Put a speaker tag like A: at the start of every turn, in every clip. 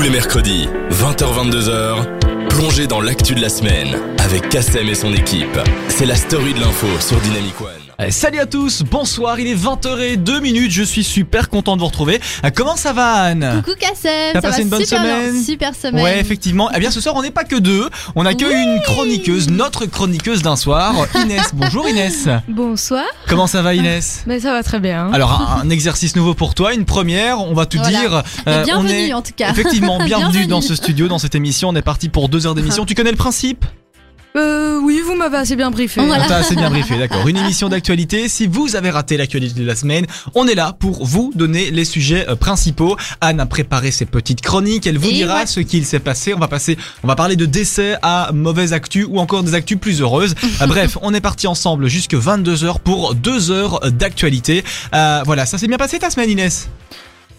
A: Tous les mercredis, 20h-22h, plongez dans l'actu de la semaine avec Kassem et son équipe. C'est la story de l'info sur Dynamic One.
B: Allez, salut à tous, bonsoir, il est 20h02 minutes, je suis super content de vous retrouver. Euh, Comment ça va Anne?
C: Coucou Kassem,
B: T'as
C: ça
B: passé
C: va
B: une bonne
C: super
B: semaine?
C: bien, super semaine.
B: Ouais, effectivement. Eh bien, ce soir, on n'est pas que deux. On accueille
C: Oui.
B: une chroniqueuse, notre chroniqueuse d'un soir, Inès. Bonjour Inès.
D: Bonsoir,
B: Comment ça va Inès?
D: Mais ça va très bien.
B: Alors, un, un exercice nouveau pour toi, une première, on va te
C: Voilà.
B: dire.
C: Et
B: euh, on
C: bienvenue
B: est...
C: en tout cas.
B: Effectivement, bienvenue
C: Bienvenue.
B: dans ce studio, dans cette émission. On est parti pour deux heures d'émission. Tu connais le principe?
D: Euh, oui, vous m'avez assez bien briefé.
C: Voilà.
B: On t'a assez bien briefé, d'accord. Une émission d'actualité. Si vous avez raté l'actualité de la semaine, on est là pour vous donner les sujets euh, principaux. Anne a préparé ses petites chroniques. Elle vous
C: Et
B: dira
C: ouais.
B: ce qu'il s'est passé. On va passer, on va parler de décès à mauvaise actu ou encore des actus plus heureuses. Euh, bref, on est parti ensemble jusque 22 heures pour deux heures d'actualité. Euh, voilà, ça s'est bien passé ta semaine, Inès?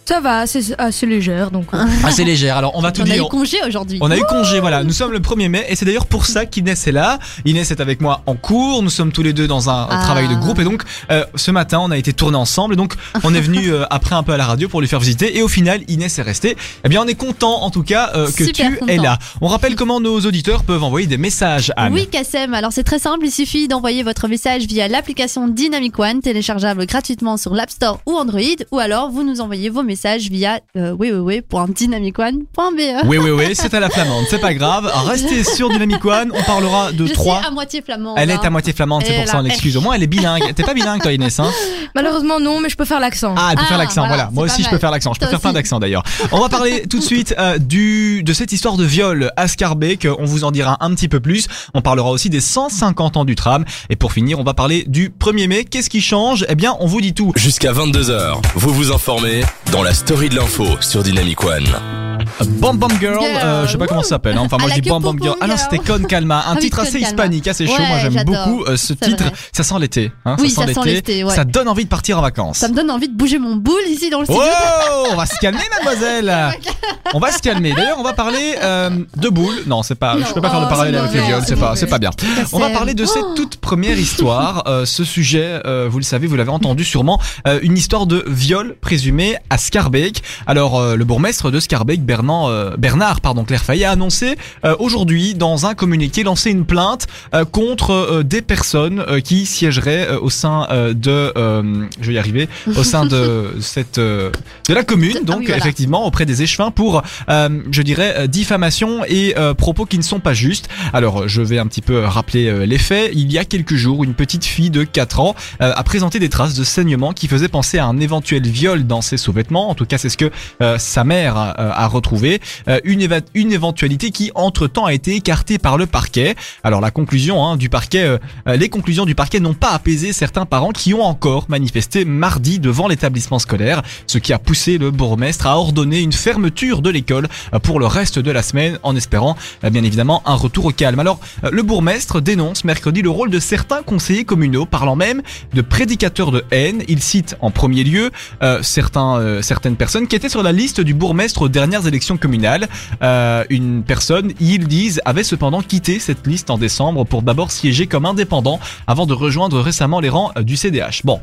D: Ça va, assez, assez légère, donc. euh,
B: Assez légère. Alors, on va tout
C: On a
B: dire.
C: eu congé aujourd'hui.
B: On a eu congé, voilà. Nous sommes le 1er mai et c'est d'ailleurs pour ça qu'Inès est là. Inès est avec moi en cours. Nous sommes tous les deux dans un
C: Ah.
B: travail de groupe et donc euh, ce matin on a été tourné ensemble et donc on est venu euh, après un peu à la radio pour lui faire visiter et au final Inès est restée. Eh bien on est content en tout cas euh, que
C: Super
B: tu
C: content.
B: es là. On rappelle comment nos auditeurs peuvent envoyer des messages Anne.
C: Oui Kassem, alors c'est très simple, il suffit d'envoyer votre message via l'application Dynamic One, téléchargeable gratuitement sur l'App Store ou Android, ou alors vous nous envoyez vos messages via euh, www.dynamicone.be.
B: Oui oui oui, c'est à la flamande, c'est pas grave. Restez sur Dynamic One, on parlera de
C: Je
B: trois.
C: suis à moitié flamand.
B: Elle est à moitié flamande, c'est pour ça on l'excuse. Au moins elle est bilingue. T'es pas bilingue toi Inès hein
D: Malheureusement, non, mais je peux faire l'accent.
B: Ah, elle peut
C: Ah,
B: faire l'accent, voilà.
C: voilà,
B: Moi aussi, je peux faire l'accent. Je peux
C: Toi
B: faire plein d'accents d'ailleurs. On va parler tout de suite euh, du de cette histoire de viol à Scarbeck. On vous en dira un petit peu plus. On parlera aussi des 150 ans du tram. Et pour finir, on va parler du 1er mai. Qu'est-ce qui change? Eh bien, on vous dit tout.
A: Jusqu'à 22h, vous vous informez dans la story de l'info sur Dynamic One.
B: Bam Bam Girl,
C: Girl.
B: euh, je sais pas comment ça s'appelle. hein. Enfin, moi
C: I
B: je dis Bam Bam Girl. Ah non, c'était Con Calma. Un
C: Ah
B: titre assez
C: Calma.
B: hispanique, assez chaud.
C: Ouais,
B: moi j'aime beaucoup euh, ce titre.
C: vrai.
B: Ça sent l'été. Hein,
C: Oui,
B: ça
C: ça
B: sent
C: l'été, ouais.
B: Ça donne envie de partir en vacances.
C: Ça me donne envie de bouger mon boule ici dans le studio.
B: Oh, on va se calmer, mademoiselle. On va se calmer. D'ailleurs, on va parler euh, de boules. Non, c'est pas.
C: Non.
B: Je peux pas faire de
C: Oh,
B: parallèle
C: c'est
B: avec les viols.
C: c'est
B: pas, c'est pas bien. On va parler de cette
C: Oh.
B: toute première histoire. Euh, ce sujet, vous le savez, vous l'avez entendu sûrement, une histoire de viol présumé à Scarbeck. Alors, euh, le bourgmestre de Scarbeck, Bernard, euh, Bernard, pardon, a annoncé euh, aujourd'hui dans un communiqué lancer une plainte euh, contre euh, des personnes euh, qui siégeraient euh, au sein euh, de, euh, je vais y arriver, au sein de cette, euh, de la commune,
C: Ah
B: donc
C: oui, voilà.
B: effectivement auprès des échevins pour, euh, je dirais, diffamation et euh, propos qui ne sont pas justes. Alors, je vais un petit peu rappeler les faits. Il y a quelques jours, une petite fille de 4 ans euh, a présenté des traces de saignement qui faisaient penser à un éventuel viol dans ses sous-vêtements. En tout cas, c'est ce que euh, sa mère a, a retrouvé. Euh, une, éventualité qui, entre-temps, a été écartée par le parquet. Alors, la conclusion hein, du parquet, euh, euh, les conclusions du parquet n'ont pas apaisé certains parents qui ont encore manifesté mardi devant l'établissement scolaire, ce qui a poussé le bourgmestre à ordonner une fermeture de l'école euh, pour le reste de la semaine, en espérant euh, bien évidemment un retour au calme. Alors, euh, le bourgmestre dénonce mercredi le rôle de certains conseillers communaux, parlant même de prédicateurs de haine. Il cite en premier lieu euh, certains, euh, certaines personnes qui étaient sur la liste du bourgmestre aux dernières élections communales. Euh, une personne, ils disent, avait cependant quitté cette liste en décembre pour d'abord siéger comme indépendant avant de rejoindre récemment les rangs du CDH. Bon.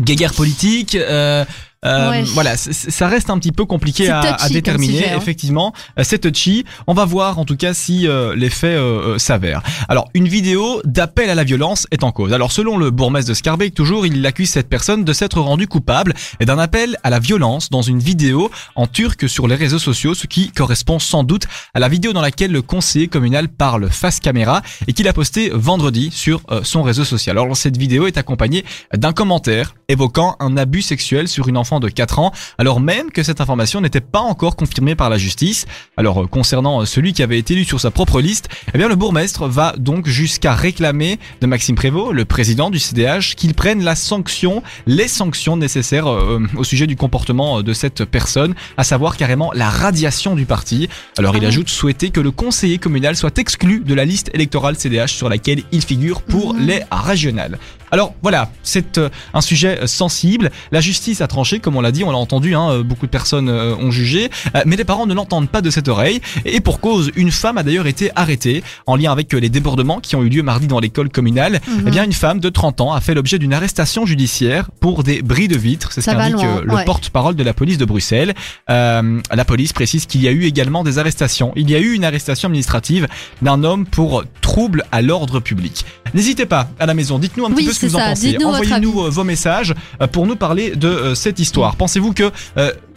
B: Guéguerre politique, euh, euh,
C: Ouais.
B: voilà, ça reste un petit peu compliqué à, déterminer.
C: sujet, hein.
B: Effectivement, euh, c'est touchy. On va voir en tout cas si euh, les faits euh, euh, s'avèrent. Alors, une vidéo d'appel à la violence est en cause. Alors, selon le bourgmestre de Scarbeck, toujours, il accuse cette personne de s'être rendue coupable et d'un appel à la violence dans une vidéo en turc sur les réseaux sociaux, ce qui correspond sans doute à la vidéo dans laquelle le conseiller communal parle face caméra et qu'il a posté vendredi sur son réseau social. Alors, cette vidéo est accompagnée d'un commentaire évoquant un abus sexuel sur une enfant de 4 ans, alors même que cette information n'était pas encore confirmée par la justice. Alors, euh, concernant euh, celui qui avait été élu sur sa propre liste, eh bien, le bourgmestre va donc jusqu'à réclamer de Maxime Prévost, le président du CDH, qu'il prenne la sanction, les sanctions nécessaires euh, au sujet du comportement de cette personne, à savoir carrément la radiation du parti. Alors, il
C: Ah.
B: ajoute souhaiter que le conseiller communal soit exclu de la liste électorale CDH sur laquelle il figure pour
C: Mhm.
B: les régionales. Alors voilà, c'est un sujet sensible. La justice a tranché comme on l'a dit, on l'a entendu, hein, euh, beaucoup de personnes euh, ont jugé, euh, mais les parents ne l'entendent pas de cette oreille. Et pour cause, une femme a d'ailleurs été arrêtée en lien avec les débordements qui ont eu lieu mardi dans l'école communale.
C: Mhm.
B: Eh bien, une femme de 30 ans a fait l'objet d'une arrestation judiciaire pour des bris de vitres. C'est ce qu'indique le
C: ouais.
B: porte-parole de la police de Bruxelles. Euh, la police précise qu'il y a eu également des arrestations. Il y a eu une arrestation administrative d'un homme pour trouble à l'ordre public. N'hésitez pas à la maison, dites-nous un petit
C: Oui,
B: peu ce que vous en pensez. Envoyez-nous euh, vos messages euh, pour nous parler de euh, cette histoire. Pensez-vous que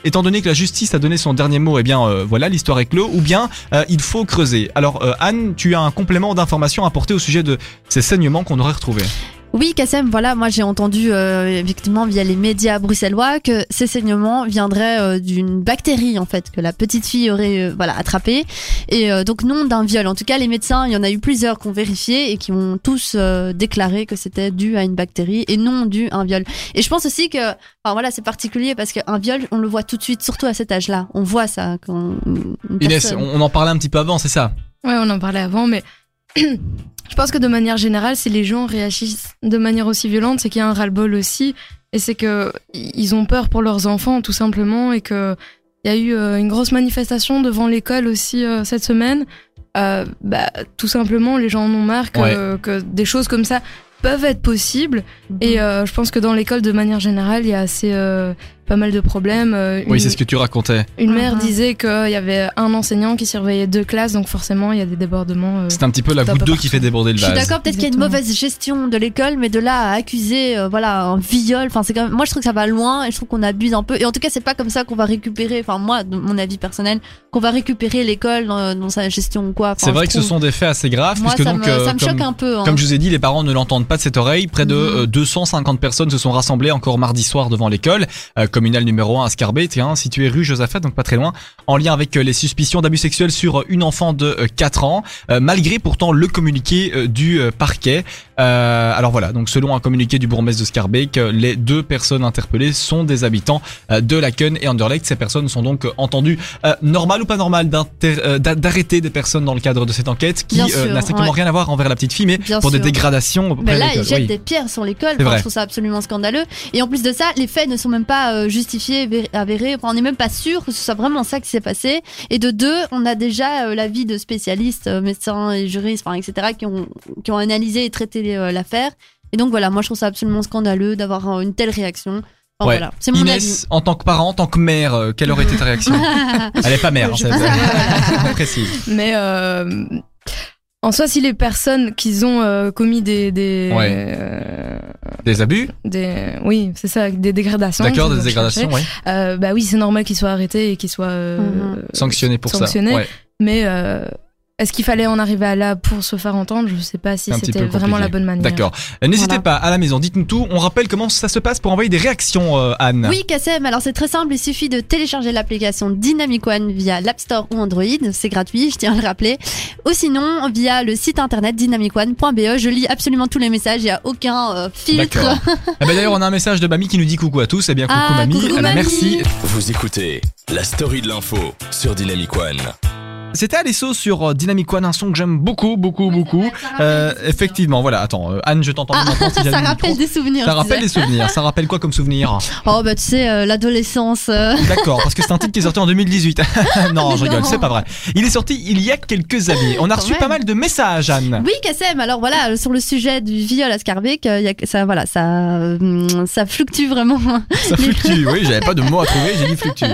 B: Étant donné que la justice a donné son dernier mot, eh bien euh, voilà, l'histoire est clos, ou bien euh, il faut creuser? Alors euh, Anne, tu as un complément d'information à apporter au sujet de ces saignements qu'on aurait retrouvés.
C: Oui, Kassem, voilà, moi j'ai entendu euh, effectivement via les médias bruxellois que ces saignements viendraient euh, d'une bactérie en fait que la petite fille aurait euh, voilà attrapé et euh, donc non d'un viol. En tout cas, les médecins, il y en a eu plusieurs qui ont vérifié et qui ont tous euh, déclaré que c'était dû à une bactérie et non dû à un viol. Et je pense aussi que, enfin voilà, c'est particulier parce qu'un viol, on le voit tout de suite, surtout à cet âge-là. On voit ça quand
B: Inès,
C: personne-
B: on en parlait un petit peu avant, c'est ça?
D: Ouais, on en parlait avant, mais je pense que de manière générale, si les gens réagissent de manière aussi violente, c'est qu'il y a un ras-le-bol aussi, et c'est que ils ont peur pour leurs enfants, tout simplement, et que il y a eu euh, une grosse manifestation devant l'école aussi euh, cette semaine. Euh, bah, tout simplement, les gens en ont marre que, que des choses comme ça peuvent être possibles. Et euh, je pense que dans l'école, de manière générale, il y a assez pas mal de problèmes. Euh,
B: Oui, c'est ce que tu racontais.
D: une mère
C: Mhm.
D: disait qu'il y avait un enseignant qui surveillait deux classes, donc forcément il y a des débordements. euh.
B: C'est un petit peu la goutte d'eau qui fait déborder le
C: Je suis
B: vase.
C: d'accord, peut-être qu'il y a une mauvaise gestion de l'école, mais de là à accuser, euh, voilà, un viol, enfin c'est quand même, moi je trouve que ça va loin et je trouve qu'on abuse un peu. Et en tout cas, c'est pas comme ça qu'on va récupérer, enfin moi, de mon avis personnel, qu'on va récupérer l'école dans, dans sa gestion ou quoi. Enfin,
B: C'est vrai que ce sont des faits assez graves,
C: moi
B: puisque
C: ça
B: donc,
C: me,
B: euh,
C: ça me
B: comme,
C: choque un peu. hein.
B: comme je vous ai dit, les parents ne l'entendent pas de cette oreille. Près de
C: Mhm.
B: euh, 250 personnes se sont rassemblées encore mardi soir devant l'école euh, communale numéro 1 à Scarbet, tiens, située rue Josaphat, donc pas très loin, en lien avec euh, les suspicions d'abus sexuels sur euh, une enfant de euh, 4 ans, euh, malgré pourtant le communiqué du parquet. Euh, alors voilà, donc selon un communiqué du bourgmestre de Scarbeck, les deux personnes interpellées sont des habitants de Laken et Anderlecht. Ces personnes sont donc entendues. Euh, normal ou pas normal d'arrêter des personnes dans le cadre de cette enquête qui euh, n'a strictement
C: ouais.
B: rien à voir envers la petite fille, mais
C: Bien
B: pour des dégradations
C: là, ils jettent
B: Oui.
C: des pierres sur l'école. Enfin, je trouve ça absolument scandaleux. Et en plus de ça, les faits ne sont même pas avérés. Enfin, on n'est même pas sûr que ce soit vraiment ça qui s'est passé. Et de deux, on a déjà euh, l'avis de spécialistes, euh, médecins et juristes, enfin, etc., qui ont, qui ont analysé et traité euh, l'affaire. Et donc voilà, moi je trouve ça absolument scandaleux d'avoir euh, une telle réaction. Enfin,
B: Ouais.
C: voilà, c'est mon
B: Inès, en tant que parent, en tant que mère, euh, quelle aurait été ta réaction?
C: Avis.
B: Elle est pas mère, hein,
D: Je
B: c'est
D: sais.
B: c'est précis.
D: Mais euh, en soi, si les personnes qui ont euh, commis des des,
B: Ouais.
D: euh,
B: Des abus?
D: Des oui, c'est ça, des dégradations.
B: D'accord, des dégradations, oui.
D: Euh, bah oui, c'est normal qu'ils soient arrêtés et qu'ils soient euh,
C: Mhm.
B: Sanctionnés pour
D: sanctionnés.
B: ça. Ouais.
D: Mais euh, est-ce qu'il fallait en arriver à là pour se faire entendre? Je sais pas si c'était vraiment la bonne manière.
B: D'accord. Euh, N'hésitez
C: Voilà.
B: pas à la maison, dites-nous tout. On rappelle comment ça se passe pour envoyer des réactions, euh, Anne.
C: Oui, Kassem, alors c'est très simple, il suffit de télécharger l'application Dynamic One via l'App Store ou Android, c'est gratuit, je tiens à le rappeler. Ou sinon, via le site internet dynamicone.be, je lis absolument tous les messages, il n'y a aucun euh, filtre.
B: Eh ben, D'ailleurs, on a un message de Mamie qui nous dit coucou à tous. Eh bien, coucou
C: Ah,
B: Mamie.
C: coucou,
B: Eh ben,
C: Mamie.
B: Merci.
A: Vous écoutez la story de l'info sur Dynamic One.
B: C'était Alesso sur euh, Dynamic One, un son que j'aime beaucoup, beaucoup, beaucoup. Euh, effectivement, voilà. Attends, euh, Anne, je t'entends
C: Ah,
B: maintenant. Si j'allume
C: ça
B: le
C: rappelle des souvenirs.
B: Ça rappelle des souvenirs. Ça rappelle quoi comme souvenir?
C: Oh bah tu sais, euh, l'adolescence.
B: D'accord, parce que c'est un titre qui est sorti en 2018. non, je rigole, c'est pas vrai. Il est sorti il y a quelques années. On a
C: Quand
B: reçu
C: même.
B: pas mal de messages, Anne.
C: Oui, Kassem, alors voilà, sur le sujet du viol à Scarbeck, ça, voilà, ça, ça fluctue vraiment.
B: Ça fluctue. Oui, j'avais pas de mots à trouver, j'ai dit fluctue.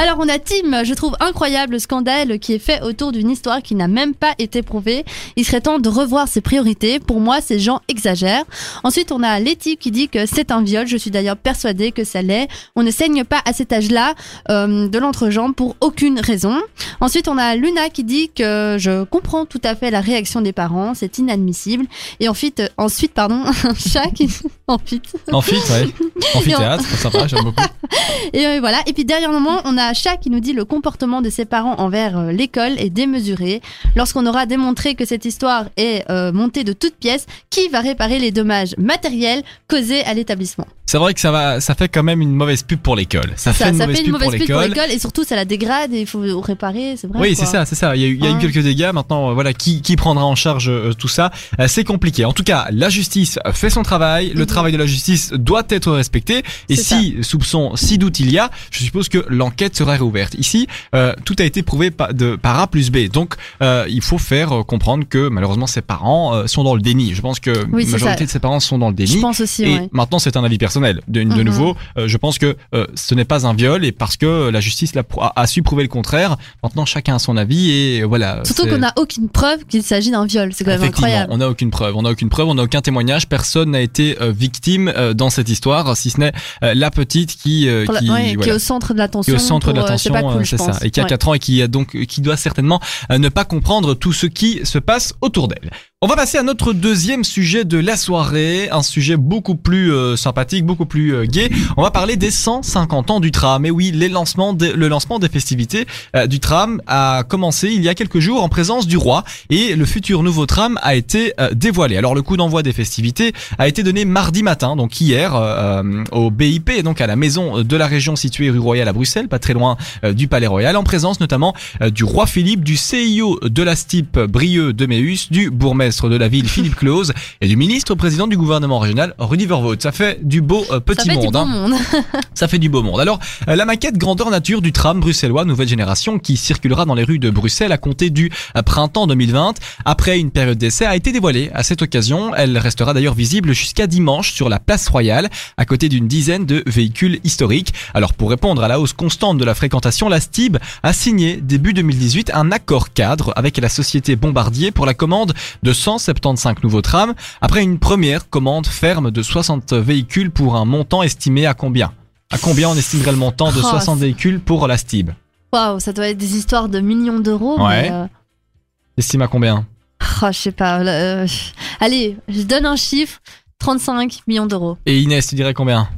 C: Alors on a Tim, je trouve incroyable le scandale qui est fait autour d'une histoire qui n'a même pas été prouvée. Il serait temps de revoir ses priorités. Pour moi, ces gens exagèrent. Ensuite, on a Letty qui dit que c'est un viol. Je suis d'ailleurs persuadée que ça l'est. On ne saigne pas à cet âge-là euh, de l'entrejambe pour aucune raison. Ensuite, on a Luna qui dit que je comprends tout à fait la réaction des parents. C'est inadmissible. Et ensuite, euh, ensuite pardon, un chat qui... ensuite.
B: Amphit, ouais. Amphithéâtre, c'est sympa, j'aime beaucoup.
C: Et euh, voilà. Et puis dernièrement, on a Chat qui nous dit le comportement de ses parents envers euh, l'école est démesuré. Lorsqu'on aura démontré que cette histoire est euh, montée de toutes pièces, qui va réparer les dommages matériels causés à l'établissement?
B: C'est vrai que ça va, ça fait quand même une mauvaise pub pour l'école. Ça, fait une
C: ça
B: mauvaise
C: fait
B: pub
C: une mauvaise
B: pour
C: pub pour
B: l'école.
C: et surtout ça la dégrade et il faut réparer, c'est vrai.
B: Oui, c'est ça, c'est ça. Il y a eu, il y a eu quelques dégâts. Maintenant, euh, voilà, qui, qui prendra en charge euh, tout ça? Euh, C'est compliqué. En tout cas, la justice fait son travail. Le
C: Mhm.
B: travail de la justice doit être respecté. Et si soupçon, si doute il y a, je suppose que l'enquête sera réouverte. Ici, euh, tout a été prouvé par, de, par A plus B. Donc, euh, il faut faire comprendre que malheureusement, ses parents sont dans le déni. Je pense que
C: Oui,
B: la majorité
C: ça.
B: de ses parents sont dans le déni.
C: Je pense aussi,
B: Et
C: ouais.
B: maintenant, c'est un avis personnel. De, de
C: Mhm.
B: nouveau, euh, je pense que euh, ce n'est pas un viol et parce que la justice a, a su prouver le contraire. Maintenant, chacun a son avis et euh, voilà.
C: Surtout qu'on n'a aucune preuve qu'il s'agit d'un viol, c'est quand même incroyable.
B: on n'a aucune preuve. On n'a aucune preuve. On n'a aucun témoignage. Personne n'a été victime dans cette histoire, si ce n'est la petite qui,
C: la-
B: qui,
C: qui est au centre de l'attention.
B: qui est au centre de
C: pour,
B: l'attention,
C: C'est cool,
B: ça, et qui a
C: Ouais.
B: 4 ans et qui a donc qui doit certainement ne pas comprendre tout ce qui se passe autour d'elle. On va passer à notre deuxième sujet de la soirée, un sujet beaucoup plus euh, sympathique, beaucoup plus euh, gai. On va parler des 150 ans du tram. Et oui, les lancements le lancement des festivités euh, du tram a commencé il y a quelques jours en présence du roi et le futur nouveau tram a été euh, dévoilé. Alors le coup d'envoi des festivités a été donné mardi matin, donc hier, au BIP, donc à la maison de la région située rue Royale à Bruxelles, pas très loin du Palais Royal, en présence notamment du roi Philippe, du CIO de la STIP Brieux de Méus, du bourgmestre de la ville Philippe Claus et du ministre président du gouvernement régional Rudy Vervoort. Ça fait du beau euh,
C: Ça
B: petit
C: fait
B: monde.
C: du bon
B: hein.
C: monde.
B: Ça fait du beau monde. Alors, euh, la maquette grandeur nature du tram bruxellois nouvelle génération qui circulera dans les rues de Bruxelles à compter du euh, printemps 2020 après une période d'essai a été dévoilée à cette occasion. Elle restera d'ailleurs visible jusqu'à dimanche sur la place royale à côté d'une dizaine de véhicules historiques. Alors, pour répondre à la hausse constante de la fréquentation, la STIB a signé début 2018 un accord cadre avec la société Bombardier pour la commande de 175 nouveaux trams après une première commande ferme de 60 véhicules pour un montant estimé à combien? À combien on estimerait le montant de
C: Oh,
B: 60
C: c'est-
B: véhicules pour la STIB
C: Waouh, ça doit être des histoires de millions d'euros.
B: Ouais.
C: mais, euh,
B: Estime à combien?
C: Oh, je sais pas. euh, Allez, je donne un chiffre 35 millions d'euros.
B: Et Inès, tu dirais combien?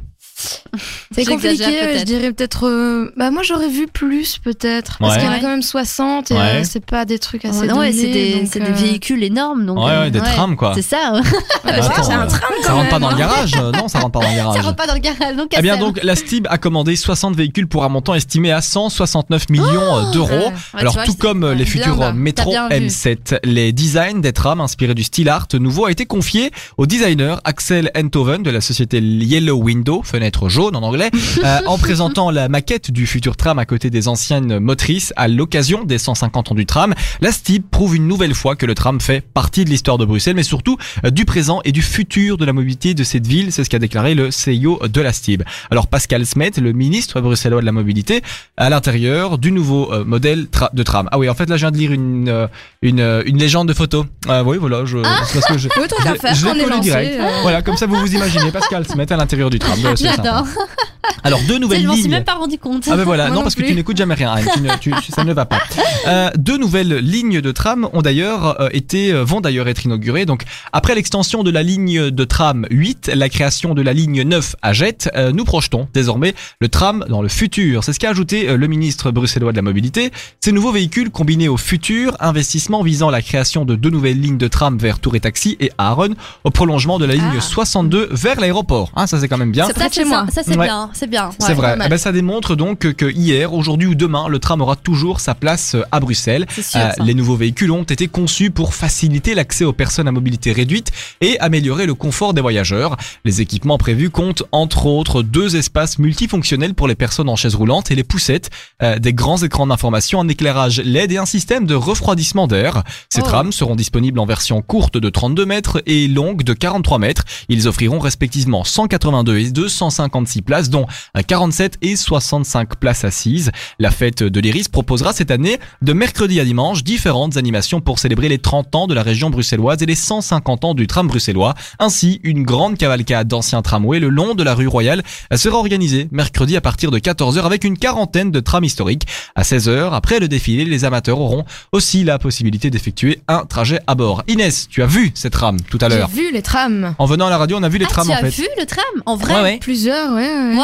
D: C'est compliqué, ouais, je dirais peut-être. euh, Bah, moi, j'aurais vu plus, peut-être. Parce
B: Ouais.
D: qu'il y en a quand même 60 et
B: Ouais.
D: euh, c'est pas des trucs assez
C: Ouais, ouais, c'est des,
D: euh,
C: des véhicules énormes. Donc,
B: Ouais,
C: euh,
B: ouais, des trams quoi.
C: C'est ça.
D: ouais,
B: Attends,
D: c'est un tram
B: Ça rentre pas dans le
D: hein.
B: garage euh, Non, ça rentre pas dans le garage.
C: Ça rentre pas dans le garage. Donc,
B: Eh bien donc la STIB a commandé 60 véhicules pour un montant estimé à 169 millions euh, d'euros. Alors
C: vois,
B: tout comme les futurs euh, métro
C: t'as bien vu.
B: M7, les designs des trams inspirés du style art nouveau a été confié au designer Axel Enthoven de la société Yellow Window, fenêtre jaune en anglais, euh, en présentant la maquette du futur tram à côté des anciennes motrices à l'occasion des 150 ans du tram. La STIB prouve une nouvelle fois que le tram fait partie de l'histoire de Bruxelles, mais surtout euh, du présent et du futur de la mobilité de cette ville. C'est ce qu'a déclaré le CIO de la STIB. Alors Pascal Smet, le ministre bruxellois de la mobilité, à l'intérieur du nouveau euh, modèle tra- de tram. Ah oui, en fait là je viens de lire une euh, une, euh, une légende de photo. Ah oui, voilà, je c'est parce que je,
D: Oui,
B: je
D: faire,
B: je l'ai
D: euh.
B: Voilà, comme ça vous vous imaginez Pascal Smet à l'intérieur du tram. Voilà.
C: J'adore.
B: Alors deux
C: Je
B: nouvelles
C: m'en suis
B: lignes.
C: même pas rendu compte.
B: Ah ben voilà,
D: Moi
B: non
D: non
B: parce que tu n'écoutes jamais rien, Anne, tu ne- tu- ça ne va pas. Euh, deux nouvelles lignes de tram ont d'ailleurs euh, été euh, vont d'ailleurs être inaugurées. Donc après l'extension de la ligne de tram 8, la création de la ligne 9 à Jette, euh, nous projetons désormais le tram dans le futur. C'est ce qu'a ajouté le ministre bruxellois de la mobilité. Ces nouveaux véhicules combinés au futur, investissement visant la création de deux nouvelles lignes de tram vers Tour et Taxi et Aaron au prolongement de la ligne
C: Ah.
B: 62 vers l'aéroport. Hein, ça c'est quand même bien.
D: C'est
C: Ça, c'est
D: moi.
C: ça, c'est
B: Ouais.
C: bien, c'est bien.
B: C'est
C: Ouais,
B: vrai.
C: pas mal.
B: Eh ben, ça démontre donc que, que hier, aujourd'hui ou demain, le tram aura toujours sa place euh, à Bruxelles.
C: C'est sûr.
B: Euh, les nouveaux véhicules ont été conçus pour faciliter l'accès aux personnes à mobilité réduite et améliorer le confort des voyageurs. Les équipements prévus comptent entre autres deux espaces multifonctionnels pour les personnes en chaise roulante et les poussettes, euh, des grands écrans d'information, un éclairage LED et un système de refroidissement d'air. Ces
C: Oh.
B: trams seront disponibles en version courte de 32 mètres et longue de 43 mètres. Ils offriront respectivement 182 et 256 places, dont un 47 et 65 places assises. La fête de l'Iris proposera cette année, de mercredi à dimanche, différentes animations pour célébrer les 30 ans de la région bruxelloise et les 150 ans du tram bruxellois. Ainsi, une grande cavalcade d'anciens tramways le long de la rue Royale sera organisée mercredi à partir de 14h avec une quarantaine de trams historiques. À 16h, après le défilé, les amateurs auront aussi la possibilité d'effectuer un trajet à bord. Inès, tu as vu cette tram tout à
D: J'ai
B: l'heure
D: vu les trams.
B: En venant à la radio, on a vu les
C: Ah,
B: trams
C: tu
B: en
C: as
B: fait.
C: vu le tram? En vrai
B: Ouais, ouais.
D: Plusieurs, ouais.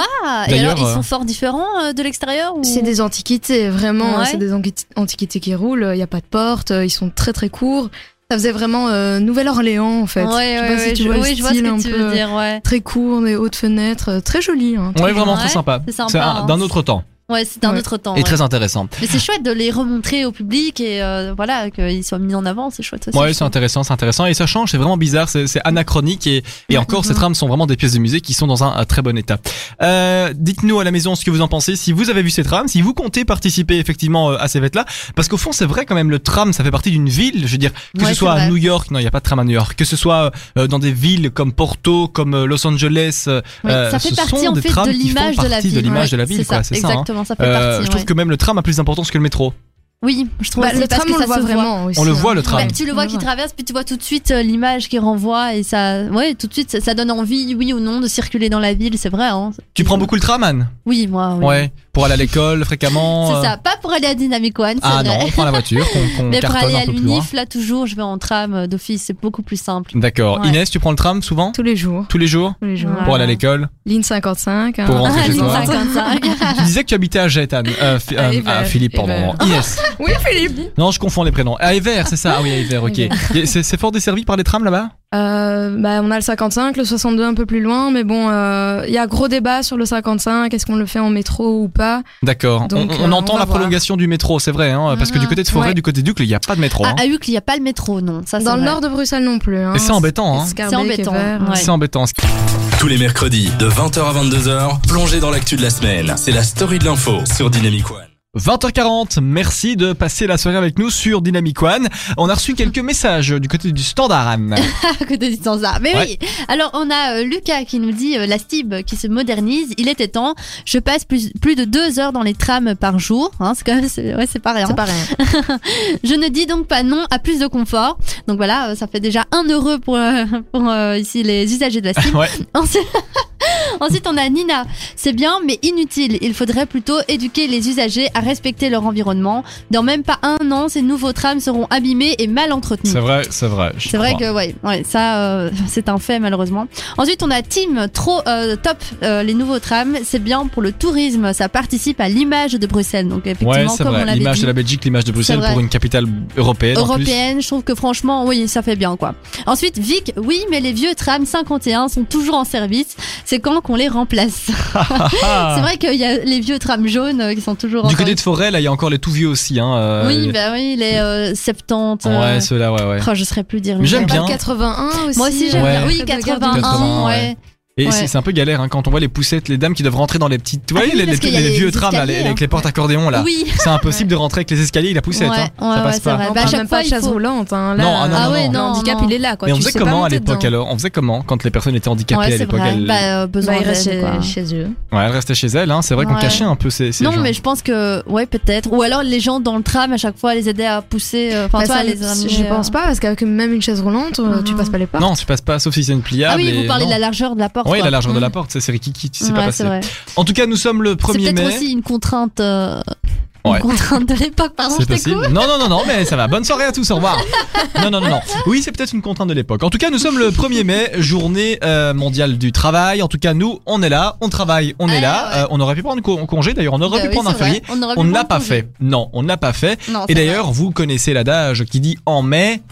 C: Et
B: D'ailleurs,
C: alors, ils
B: euh,
C: sont fort différents euh, de l'extérieur ou...
D: C'est des antiquités, vraiment.
C: Ouais.
D: C'est des antiquités qui roulent. Il n'y a pas de porte. Ils sont très très courts. Ça faisait vraiment euh, Nouvelle-Orléans en fait.
C: Ouais,
D: je sais
C: ouais,
D: pas si
C: ouais,
D: tu
C: je,
D: vois le
C: oui, je vois ce
D: style un peu,
C: dire, ouais.
D: Très court, des hautes fenêtres, euh, très joli. Hein, très
B: Ouais, vraiment
C: Ouais,
B: très sympa.
C: c'est sympa,
B: C'est un-
C: hein.
B: d'un autre temps
C: Ouais, c'est un
D: Ouais.
C: autre temps.
B: et
C: ouais.
B: très intéressant.
C: Mais c'est chouette de les remontrer au public et euh, voilà, qu'ils soient mis en avant, c'est chouette aussi.
B: Ouais, c'est intéressant, c'est intéressant et ça change, c'est vraiment bizarre, c'est anachronique et, et encore ces trames sont vraiment des pièces de musée qui sont dans un, un très bon état. Euh, Dites-nous à la maison ce que vous en pensez, si vous avez vu ces trams, si vous comptez participer effectivement euh, à ces fêtes-là, parce qu'au fond c'est vrai quand même le tram ça fait partie d'une ville, je veux dire que
C: Ouais,
B: ce soit à. New York, non il y a pas de tram à New York, que ce soit euh, dans des villes comme Porto, comme euh, Los Angeles, euh,
C: ça fait
B: ce
C: partie
B: sont
C: en
B: des
C: fait
B: trams
C: de l'image de la ville.
B: de l'image de la ville, quoi, c'est ça. hein.
C: Exactement, ça fait
B: Euh,
C: partie.
B: je trouve
C: ouais.
B: que même le tram a plus d'importance que le métro.
C: Oui, je trouve
D: Bah, le
C: parce
D: tram,
C: que
D: on
C: ça
D: le voit
C: se voit.
D: vraiment aussi.
B: On le
D: hein.
B: voit, le tram.
C: Bah, tu le vois qui traverse, puis tu vois tout de suite euh, l'image qui renvoie et ça, ouais, tout de suite ça, ça donne envie, oui ou non, de circuler dans la ville, c'est vrai. Hein.
B: Tu prends beaucoup le tram, Anne?
C: Oui, moi. Oui.
B: Ouais, pour aller à l'école fréquemment.
C: C'est
B: euh,
C: ça, pas pour aller à Dynamic One, c'est
B: Ah
C: vrai.
B: non, on prend la voiture, qu'on
C: Mais pour aller à l'UNIF, là toujours, je vais en tram euh, d'office, c'est beaucoup plus simple.
B: D'accord.
C: Ouais.
B: Inès, tu prends le tram souvent?
D: Tous les jours.
B: Tous les jours?
D: Tous les jours.
B: Pour aller à l'école?
D: Ligne 55. hein.
B: Pour rentrer
C: Ah,
B: chez
C: ligne
B: toi.
C: 55.
B: Tu disais que tu habitais à Jette, Anne.
D: À
B: Philippe, pardon. Inès.
D: Oui, Philippe.
B: Non, je confonds les prénoms. À Ever, c'est ça Ah oui, Ever, ok. C'est c'est fort desservi par les trams là-bas?
D: Euh, bah, on a le 55, le 62 un peu plus loin, mais bon, euh, il y a gros débat sur le 55. Est-ce qu'on le fait en métro ou pas?
B: D'accord. On,
D: Donc,
B: on
D: euh,
B: entend
D: on
B: la
D: voir.
B: prolongation du métro, c'est vrai, hein, parce que du côté de Forêt,
D: Ouais.
B: du côté d'Ucle, il n'y a pas de métro.
C: Ah,
B: hein.
C: à Uccle, il n'y a pas le métro, non. Ça, c'est
D: Dans le nord de Bruxelles non plus. Hein.
B: Et c'est embêtant, hein.
D: Scarbeck,
C: C'est embêtant,
D: Evere.
C: ouais.
B: C'est embêtant.
A: Tous les mercredis de 20h à 22h, plongez dans l'actu de la semaine. C'est la story de l'info sur Dynamic One.
B: 20h40, merci de passer la soirée avec nous sur Dynamic One. On a reçu quelques messages du côté du standard, Anne.
C: à côté du standard. Mais
B: Ouais.
C: oui. Alors on a euh, Lucas qui nous dit euh, la Stib qui se modernise. Il était temps. Je passe plus, plus de deux heures dans les trams par jour. Hein, c'est quand même c'est- ouais c'est pas rien.
D: C'est pas rien.
C: Je ne dis donc pas non à plus de confort. Donc voilà, euh, ça fait déjà un heureux pour euh, pour euh, ici les usagers de la Stib.
B: Ouais.
C: Ensuite, Ensuite, on a Nina. C'est bien, mais inutile. Il faudrait plutôt éduquer les usagers à respecter leur environnement. Dans même pas un an, ces nouveaux trams seront abîmés et mal entretenus.
B: C'est vrai, c'est vrai.
C: C'est vrai que ouais, ouais ça euh, c'est un fait malheureusement. Ensuite on a Tim, trop euh, top euh, les nouveaux trams, c'est bien pour le tourisme, ça participe à l'image de Bruxelles. Donc effectivement
B: Ouais,
C: comme on
B: vrai.
C: l'avait
B: L'image de la Belgique, l'image de Bruxelles pour une capitale européenne. en plus.
C: européenne, je trouve que franchement oui ça fait bien quoi. Ensuite Vic, oui mais les vieux trams 51 sont toujours en service, c'est quand qu'on les remplace. c'est vrai qu'il y a les vieux trams jaunes euh, qui sont toujours
B: Du côté de Forêt, là, il y a encore les tout vieux aussi. Hein, euh,
C: Oui bah oui les euh, 70. euh,
B: Ouais, ceux-là, ouais, ouais.
C: oh, je saurais plus dire.
B: J'aime bien.
D: le 81 aussi.
C: Moi aussi j'aime
B: Ouais.
C: bien. Oui
D: Près de Gare de
C: 81,
B: 81,
C: ouais.
B: Et
C: Ouais.
B: c'est c'est un peu galère hein, quand on voit les poussettes, les dames qui doivent rentrer dans les petites. Tu
C: Ah oui,
B: les, les- vieux trams
C: escaliers,
B: les- avec
C: hein.
B: les portes accordéons là.
C: Oui.
B: C'est impossible de rentrer avec les escaliers et la poussette.
C: Ouais,
B: hein.
C: ouais,
B: ça passe pas.
C: Bah, à chaque
D: même
C: fois,
D: pas de chaise
C: faut-
D: roulante. Hein.
B: Non, ah
D: Là,
B: non,
C: Ah
B: non,
C: ouais,
B: non.
D: le
C: non,
D: handicap,
C: non.
D: il est là. Quoi.
B: Mais on
D: Tu
B: faisait comment à l'époque alors On faisait comment quand les personnes étaient handicapées
C: Ouais,
B: à l'époque
C: Bah, euh, besoin
D: Bah,
C: quoi.
D: chez, eux.
B: Ouais, elles restaient chez elles. Hein. C'est vrai qu'on cachait un peu ces,
C: Non, mais je pense que, ouais, peut-être. Ou alors les gens dans le tram, à chaque fois, les aider à pousser. euh, Enfin,
D: Bah,
C: toi,
D: ça,
C: à les amener,
D: je
C: euh.
D: pense pas, parce qu'avec même une chaise roulante, tu
C: Mhm.
D: passes pas les portes.
B: Non, tu passes pas, sauf si c'est une pliable.
C: Ah oui, vous parlez de la largeur de la porte.
B: Oui,
C: quoi.
B: la largeur de la
C: Mhm.
B: porte, ça, c'est Rikiki, tu sais
C: Ouais,
B: pas
C: c'est
B: passer.
C: vrai.
B: En tout cas, nous sommes le
C: C'est
B: 1er
C: peut-être
B: mai.
C: aussi une contrainte. euh,
B: Ouais.
C: Contrainte de l'époque, pardon, je
B: C'est possible. Non, non, non, non, mais ça va. Bonne soirée à tous. Au revoir. Non, non, non, non. Oui, c'est peut-être une contrainte de l'époque. En tout cas, nous sommes le 1er mai, journée euh, mondiale du travail. En tout cas, nous, on est là, on travaille, on est
C: Ouais,
B: là.
C: ouais.
B: Euh, on aurait pu prendre co- congé. D'ailleurs, on aurait
C: Bah
B: pu
C: oui,
B: prendre un
C: c'est
B: férié.
C: On
B: ne l'a pas
C: congé.
B: fait. Non, on ne l'a pas fait.
C: Non,
B: Et
C: c'est
B: d'ailleurs, vous connaissez l'adage qui dit en mai.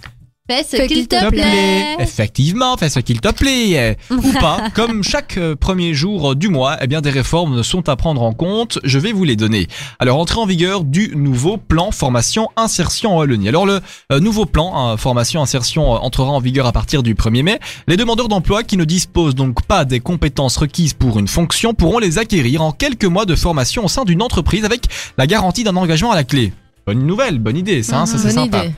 C: Fais ce qu'il te
B: te plaît.
C: plaît.
B: Effectivement, fais ce qu'il te plaît. Ou pas. Comme chaque euh, premier jour du mois, eh bien, des réformes sont à prendre en compte. Je vais vous les donner. Alors, entrée en vigueur du nouveau plan formation insertion en Wallonie. Alors, le euh, nouveau plan euh, formation insertion euh, entrera en vigueur à partir du 1er mai. Les demandeurs d'emploi qui ne disposent donc pas des compétences requises pour une fonction pourront les acquérir en quelques mois de formation au sein d'une entreprise avec la garantie d'un engagement à la clé. Bonne nouvelle, bonne idée, ça, hein, ça c'est sympa.
D: idée.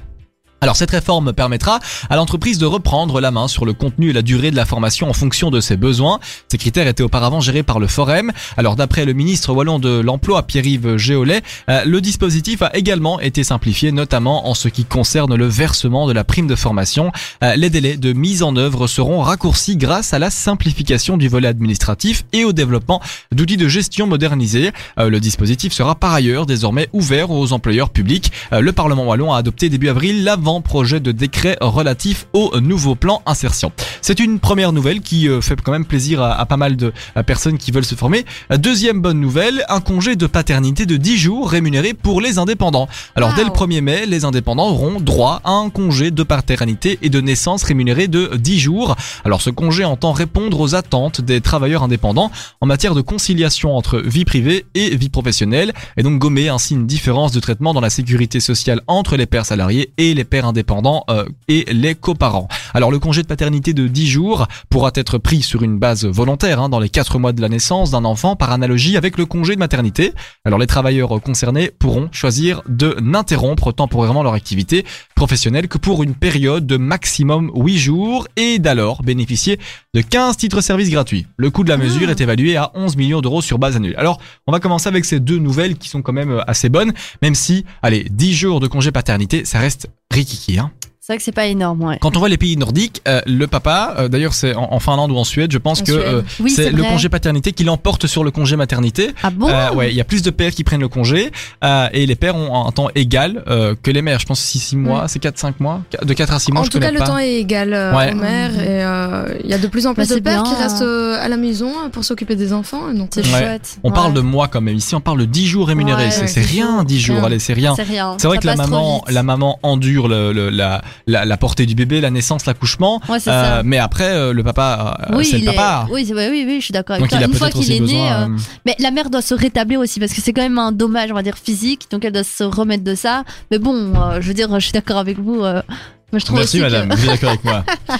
B: Alors cette réforme permettra à l'entreprise de reprendre la main sur le contenu et la durée de la formation en fonction de ses besoins. Ces critères étaient auparavant gérés par le Forem. Alors d'après le ministre wallon de l'Emploi Pierre-Yves Géolet, euh, le dispositif a également été simplifié, notamment en ce qui concerne le versement de la prime de formation. Euh, les délais de mise en œuvre seront raccourcis grâce à la simplification du volet administratif et au développement d'outils de gestion modernisés. Euh, le dispositif sera par ailleurs désormais ouvert aux employeurs publics. Le Parlement wallon a adopté début avril la l'avant-projet de décret relatif au nouveau plan insertion. C'est une première nouvelle qui euh, fait quand même plaisir à, à pas mal de personnes qui veulent se former. Deuxième bonne nouvelle, un congé de paternité de 10 jours rémunéré pour les indépendants. Alors dès le
C: Wow.
B: 1er mai, les indépendants auront droit à un congé de paternité et de naissance rémunéré de 10 jours. Alors ce congé entend répondre aux attentes des travailleurs indépendants en matière de conciliation entre vie privée et vie professionnelle et donc gommer ainsi une différence de traitement dans la sécurité sociale entre les pères salariés et les pères indépendants euh, et les coparents. Alors le congé de paternité de 10 jours pourra être pris sur une base volontaire hein, dans les 4 mois de la naissance d'un enfant par analogie avec le congé de maternité. Alors les travailleurs concernés pourront choisir de n'interrompre temporairement leur activité professionnelle que pour une période de maximum 8 jours et d'alors bénéficier de 15 titres services gratuits. Le coût de la mesure
C: Ah.
B: est évalué à 11 millions d'euros sur base annuelle. Alors on va commencer avec ces deux nouvelles qui sont quand même euh, assez bonnes, même si, allez, 10 jours de congé paternité, ça reste rikiki. Hein.
C: C'est vrai que c'est pas énorme, ouais.
B: Quand on voit les pays nordiques, euh, le papa, euh, d'ailleurs c'est en, en Finlande ou en Suède, je pense
D: En
B: que euh,
C: Oui,
B: c'est le congé paternité qui l'emporte sur le congé maternité.
C: Ah bon
B: Euh, ouais, il y a plus de pères qui prennent le congé euh, et les pères ont un temps égal euh, que les mères. Je pense 6 6 mois, c'est 4 5 mois, de 4 à 6 mois,
D: en
B: je
D: tout cas, le temps est égal euh,
B: Ouais.
D: aux mères et euh, il y a de plus en plus
C: Bah,
D: de pères
C: bien,
D: qui restent euh, à la maison pour s'occuper des enfants. Donc,
C: C'est
B: Ouais.
C: chouette.
B: On
C: Ouais.
B: parle de mois quand même. Ici, on parle de 10 jours rémunérés.
C: Ouais,
B: c'est
D: ouais,
B: c'est
D: 10
B: rien,
D: jours.
B: 10 jours. Allez, c'est rien.
C: C'est
B: vrai que la maman, la maman endure la, la, la portée du bébé, la naissance, l'accouchement.
C: Ouais,
B: Euh, mais après, euh, le papa, euh, c'est
C: il
B: le
C: est-
B: papa.
C: Oui, oui, oui, je suis d'accord avec toi. Une fois qu'il est né,
B: besoin.
C: euh, mais la mère doit se rétablir aussi parce que c'est quand même un dommage, on va dire physique. Donc elle doit se remettre de ça. Mais bon, je veux dire, je suis d'accord avec vous. Moi, je trouve
B: Merci
C: aussi
B: madame,
C: que
B: vous êtes d'accord avec moi.
D: bah,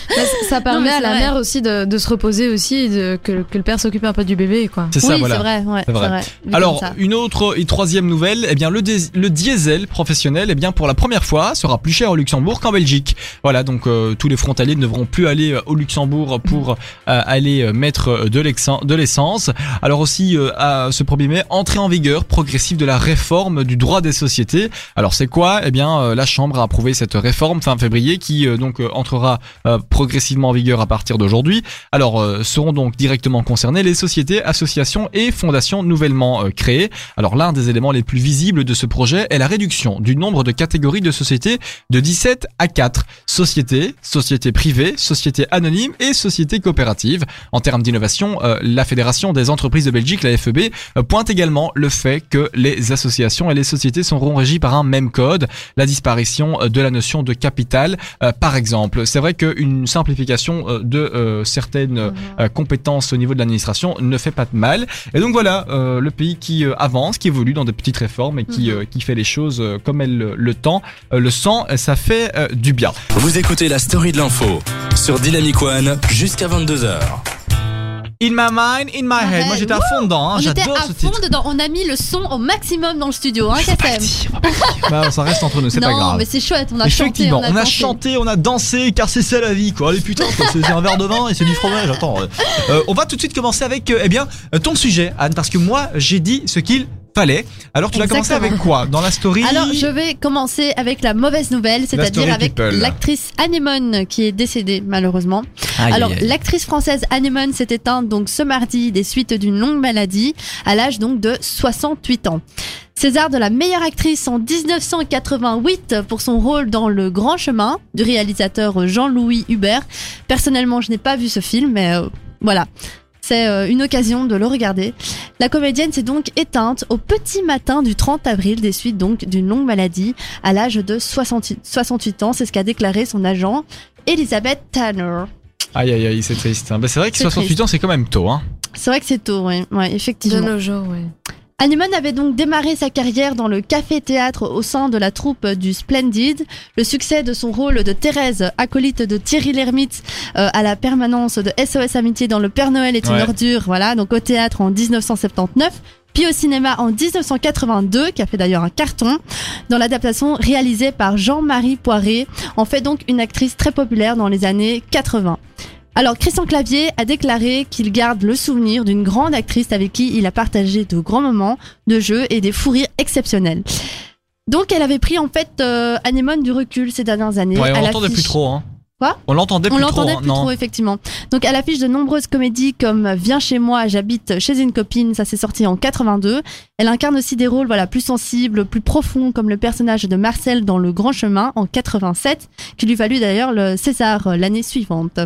D: ça permet à la
C: vrai.
D: mère aussi de, de se reposer aussi, et de, que, que le père s'occupe un peu du bébé. quoi.
B: C'est
C: oui,
B: ça, voilà.
C: c'est vrai, ouais,
B: C'est
C: c'est
B: vrai.
C: vrai. Vu
B: Alors, une autre et troisième nouvelle, eh bien, le, diesel professionnel, eh bien, pour la première fois, sera plus cher au Luxembourg qu'en Belgique. Voilà, donc euh, tous les frontaliers ne devront plus aller euh, au Luxembourg pour euh, aller euh, mettre de l'essence. Alors aussi, euh, à ce 1er mai, entrée en vigueur progressive de la réforme du droit des sociétés. Alors, c'est quoi? Eh bien, euh, la Chambre a approuvé cette réforme fin février qui euh, donc euh, entrera euh, progressivement en vigueur à partir d'aujourd'hui. Alors, seront donc directement concernées les sociétés, associations et fondations nouvellement créées. Alors, l'un des éléments les plus visibles de ce projet est la réduction du nombre de catégories de sociétés de 17 à 4. Sociétés, sociétés privées, sociétés anonymes et sociétés coopératives. En termes d'innovation, la Fédération des entreprises de Belgique, la FEB, pointe également le fait que les associations et les sociétés seront régies par un même code, la disparition de la notion de capital, euh, par exemple. C'est vrai qu'une simplification euh, de euh, certaines euh, compétences au niveau de l'administration ne fait pas de mal. Et donc voilà, euh, le pays qui euh, avance, qui évolue dans des petites réformes et qui,
C: Mhm.
B: euh, qui fait les choses euh, comme elle le- temps, euh, le sent, et ça fait euh, du bien.
A: Vous écoutez la story de l'info sur Dynamic One jusqu'à 22h.
B: In my mind, in my head. Moi j'étais à fond dedans, hein, j'adore
C: à
B: ce
C: fond
B: titre.
C: dedans. On a mis le son au maximum dans le studio, hein,
B: dire, on va. Bah, ça reste entre nous, c'est
C: non,
B: pas grave.
C: mais c'est chouette. On a chanté,
B: Effectivement,
C: on a,
B: on a
C: dansé.
B: chanté, on a dansé, car c'est ça la vie, quoi. Allez putain, c'est un verre de vin et c'est du fromage. Attends, euh, euh, on va tout de suite commencer avec, euh, eh bien, euh, ton sujet, Anne, parce que moi, j'ai dit ce qu'il Alors, tu vas commencer avec quoi? Dans la story?
C: Alors, je vais commencer avec la mauvaise nouvelle, c'est-à-dire avec l'actrice Anemone qui est décédée malheureusement.
B: Aïe,
C: Alors, l'actrice française Anemone s'est éteinte donc ce mardi des suites d'une longue maladie à l'âge donc de 68 ans. César de la meilleure actrice en 1988 pour son rôle dans Le Grand Chemin du réalisateur Jean-Louis Hubert. Personnellement, je n'ai pas vu ce film, mais euh, voilà. C'est euh, une occasion de le regarder. La comédienne s'est donc éteinte au petit matin du 30 avril des suites donc d'une longue maladie à l'âge de 68 68 ans. C'est ce qu'a déclaré son agent Elisabeth Tanner.
B: Aïe, aïe, aïe, c'est triste. hein. Bah, c'est vrai que
C: C'est
B: 68
C: triste.
B: ans, c'est quand même tôt, hein.
C: C'est vrai que c'est tôt, oui, ouais,
D: De
C: effectivement.
D: nos jours, ouais.
C: Anemone avait donc démarré sa carrière dans le café-théâtre au sein de la troupe du Splendid. Le succès de son rôle de Thérèse, acolyte de Thierry Lhermitte euh, à la permanence de SOS Amitié dans Le Père Noël est une
B: Ouais.
C: ordure, voilà, donc au théâtre en 1979. Puis au cinéma en 1982, qui a fait d'ailleurs un carton, dans l'adaptation réalisée par Jean-Marie Poiré, en fait donc une actrice très populaire dans les années 80. Alors, Christian Clavier a déclaré qu'il garde le souvenir d'une grande actrice avec qui il a partagé de grands moments de jeu et des fous rires exceptionnels. Donc, elle avait pris en fait euh, Anémone du recul ces dernières années.
B: Ouais, on l'entendait plus trop, hein.
C: Quoi?
B: On l'entendait
C: on
B: plus trop,
C: l'entendait
B: hein,
C: plus
B: non.
C: trop, effectivement. Donc, elle affiche de nombreuses comédies comme Viens chez moi, j'habite chez une copine, ça s'est sorti en 82. Elle incarne aussi des rôles voilà plus sensibles, plus profonds, comme le personnage de Marcel dans Le Grand Chemin en 87, qui lui valut d'ailleurs le César euh, l'année suivante.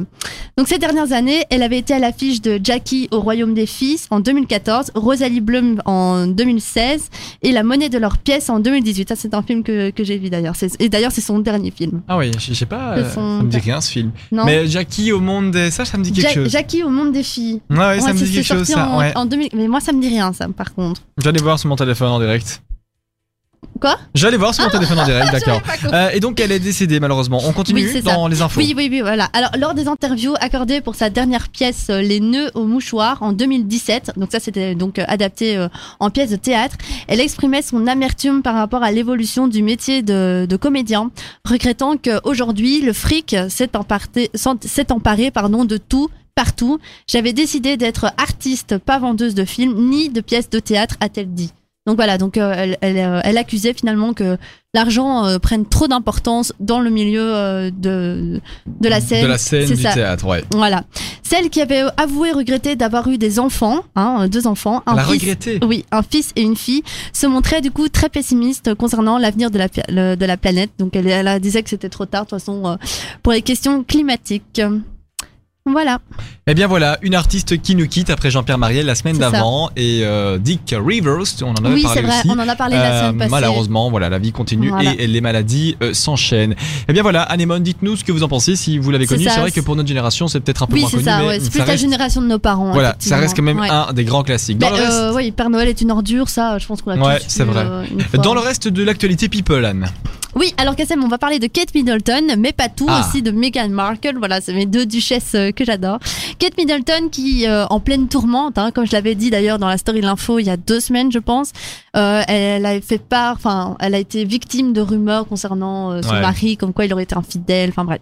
C: Donc ces dernières années, elle avait été à l'affiche de Jackie au Royaume des Fils en 2014, Rosalie Blum en 2016 et La Monnaie de leurs pièces en 2018. Ça c'est un film que, que j'ai vu d'ailleurs. Et d'ailleurs c'est son dernier film.
B: Ah oui, je sais pas, euh,
C: son-
B: ça me dit rien ce film.
C: Non
B: Mais Jackie au monde des ça, ça me dit quelque
C: Ja-
B: chose.
C: Jackie au monde des filles.
B: Ouais, ouais, ça me dit quelque chose ça.
C: en,
B: Ouais.
C: en 2000. Mais moi ça me dit rien ça par contre.
B: J'allais voir sur mon téléphone en direct.
C: Quoi?
B: J'allais voir sur mon téléphone en direct, d'accord. Euh, et donc elle est décédée malheureusement. On continue
C: Oui, ça.
B: dans les infos.
C: Oui, oui, oui, voilà. Alors, lors des interviews accordées pour sa dernière pièce, euh, Les nœuds au mouchoir, en 2017, donc ça c'était donc euh, adapté euh, en pièce de théâtre, elle exprimait son amertume par rapport à l'évolution du métier de, de comédien, regrettant qu'aujourd'hui, le fric s'est emparé, s'est emparé pardon, de tout partout. J'avais décidé d'être artiste, pas vendeuse de films, ni de pièces de théâtre, a-t-elle dit. Donc voilà, donc euh, elle, elle, euh, elle accusait finalement que l'argent euh, prenne trop d'importance dans le milieu euh, de, de la scène.
B: De la scène du
C: ça.
B: théâtre, ouais.
C: Voilà. Celle qui avait avoué regretter d'avoir eu des enfants, hein, deux enfants, un fils, oui, un fils et une fille, se montrait du coup très pessimiste concernant l'avenir de la, le- de la planète. Donc elle, elle disait que c'était trop tard de toute façon pour les questions climatiques. Voilà.
B: Eh bien voilà, une artiste qui nous quitte après Jean-Pierre Mariel la semaine d'avant et euh, Dick Rivers, on en avait
C: oui,
B: parlé
C: c'est vrai,
B: aussi.
C: on en a parlé la
B: Euh,
C: semaine passée.
B: malheureusement, voilà, la vie continue
C: Voilà.
B: et les maladies euh, s'enchaînent. Eh bien voilà, Anémone, dites-nous ce que vous en pensez si vous l'avez connu. C'est vrai que pour notre génération, c'est peut-être un peu
C: Oui,
B: moins
C: c'est
B: connu,
C: ça, ouais. c'est plus
B: ça
C: la
B: reste,
C: génération de nos parents.
B: voilà, ça reste quand même.
C: Ouais.
B: un des grands classiques. Dans
C: Bah,
B: le reste,
C: euh, oui, Père Noël est une ordure, ça, je pense qu'on l'a
B: Ouais, c'est vrai.
C: euh,
B: dans le reste de l'actualité People, Anne.
C: Oui, alors Kassem, on va parler de Kate Middleton, mais pas tout,
B: Ah.
C: aussi de Meghan Markle. Voilà, c'est mes deux duchesses euh, que j'adore. Kate Middleton qui, euh, en pleine tourmente, hein, comme je l'avais dit d'ailleurs dans la story de l'info il y a deux semaines, je pense, euh, elle a fait part, enfin, elle a été victime de rumeurs concernant euh, son
B: Ouais.
C: mari, comme quoi il aurait été infidèle, enfin bref.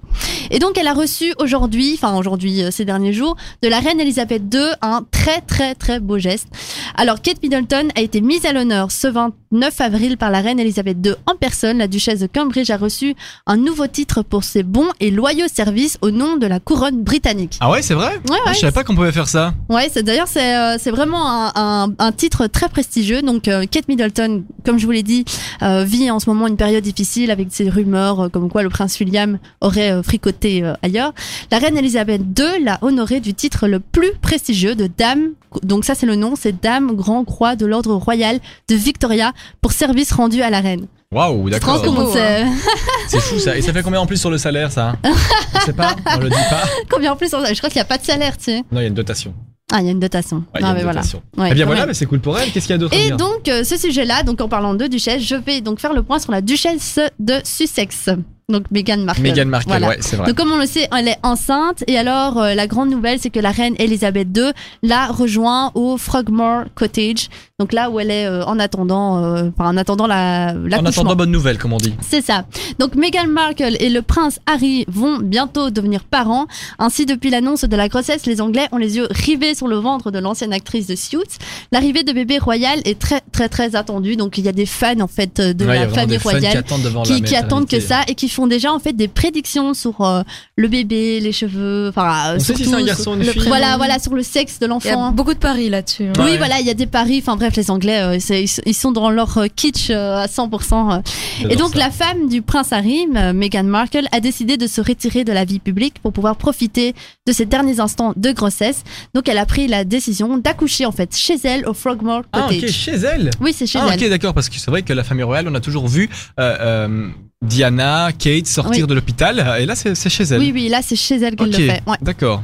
C: Et donc elle a reçu aujourd'hui, enfin aujourd'hui, euh, ces derniers jours, de la reine Elisabeth II un très très très beau geste. Alors Kate Middleton a été mise à l'honneur ce 29 avril par la reine Elisabeth II en personne. La duchesse de Cambridge a reçu un nouveau titre pour ses bons et loyaux services au nom de la couronne britannique.
B: Ah ouais, c'est vrai?
C: Ouais,
B: Ah,
C: ouais.
B: Je savais pas qu'on pouvait faire ça.
C: Ouais, d'ailleurs c'est vraiment un, un, un titre très prestigieux. Donc euh, Kate Middleton, comme je vous l'ai dit, euh, vit en ce moment une période difficile avec ces rumeurs euh, comme quoi le prince William aurait euh, fricoté euh, ailleurs. La reine Elisabeth II l'a honoré du titre le plus prestigieux de dame. Donc ça c'est le nom, c'est dame grand croix de l'ordre royal de Victoria pour service rendu à la reine.
B: Waouh, d'accord.
D: beau,
C: c'est-
B: C'est fou ça. Et ça fait combien en plus sur le salaire ça? On sait pas, on le dit pas.
C: combien en plus Je crois qu'il n'y a pas de salaire, tu sais.
B: Non, il y a une dotation.
C: Ah, il y a une dotation.
B: Ouais, il y
C: Ah,
B: a
C: mais
B: une
C: voilà.
B: dotation.
C: Ouais,
B: eh bien voilà, mais c'est cool pour elle. Qu'est-ce qu'il y a d'autre
C: Et donc, euh, ce sujet-là, donc en parlant de duchesse, je vais donc faire le point sur la duchesse de Sussex. Donc Meghan Markle.
B: Meghan Markle,
C: Voilà.
B: ouais, c'est vrai.
C: Donc comme on le sait, elle est enceinte et alors euh, la grande nouvelle c'est que la reine Elisabeth II l'a rejoint au Frogmore Cottage. Donc là où elle est euh, en attendant euh, enfin en attendant la
B: En attendant, bonne nouvelle, comme on dit.
C: C'est ça. Donc Meghan Markle et le prince Harry vont bientôt devenir parents. Ainsi, depuis l'annonce de la grossesse, les Anglais ont les yeux rivés sur le ventre de l'ancienne actrice de Suits. L'arrivée de bébé royal est très très très attendue. Donc il y a des fans en fait de
B: Ouais,
C: la famille royale qui, qui attendent que ça et qui font déjà en fait des prédictions sur euh, le bébé, les cheveux, enfin euh,
B: On sait si un
C: sur-
B: garçon ou une
D: le
B: fille.
C: voilà voilà sur le sexe de
D: Il y a
C: l'enfant.
D: beaucoup de paris là-dessus. hein.
B: Ouais.
C: Oui, voilà, il y a des paris. Enfin bref, les Anglais, euh, ils ils sont dans leur euh, kitsch euh, à 100%. euh. Et donc
B: ça.
C: la femme du prince Harry, euh, Meghan Markle, a décidé de se retirer de la vie publique pour pouvoir profiter de ses derniers instants de grossesse. Donc elle a pris la décision d'accoucher en fait chez elle au Frogmore
B: Ah,
C: Cottage.
B: ok, chez elle.
C: Oui, c'est chez
B: ah,
C: elle.
B: ok, d'accord, parce que c'est vrai que la famille royale, on a toujours vu euh, euh, Diana, Kate sortir
C: Oui.
B: de l'hôpital, et là, c'est chez elle.
C: Oui, oui, là c'est chez elle qu'elle le fait. Ouais.
B: d'accord.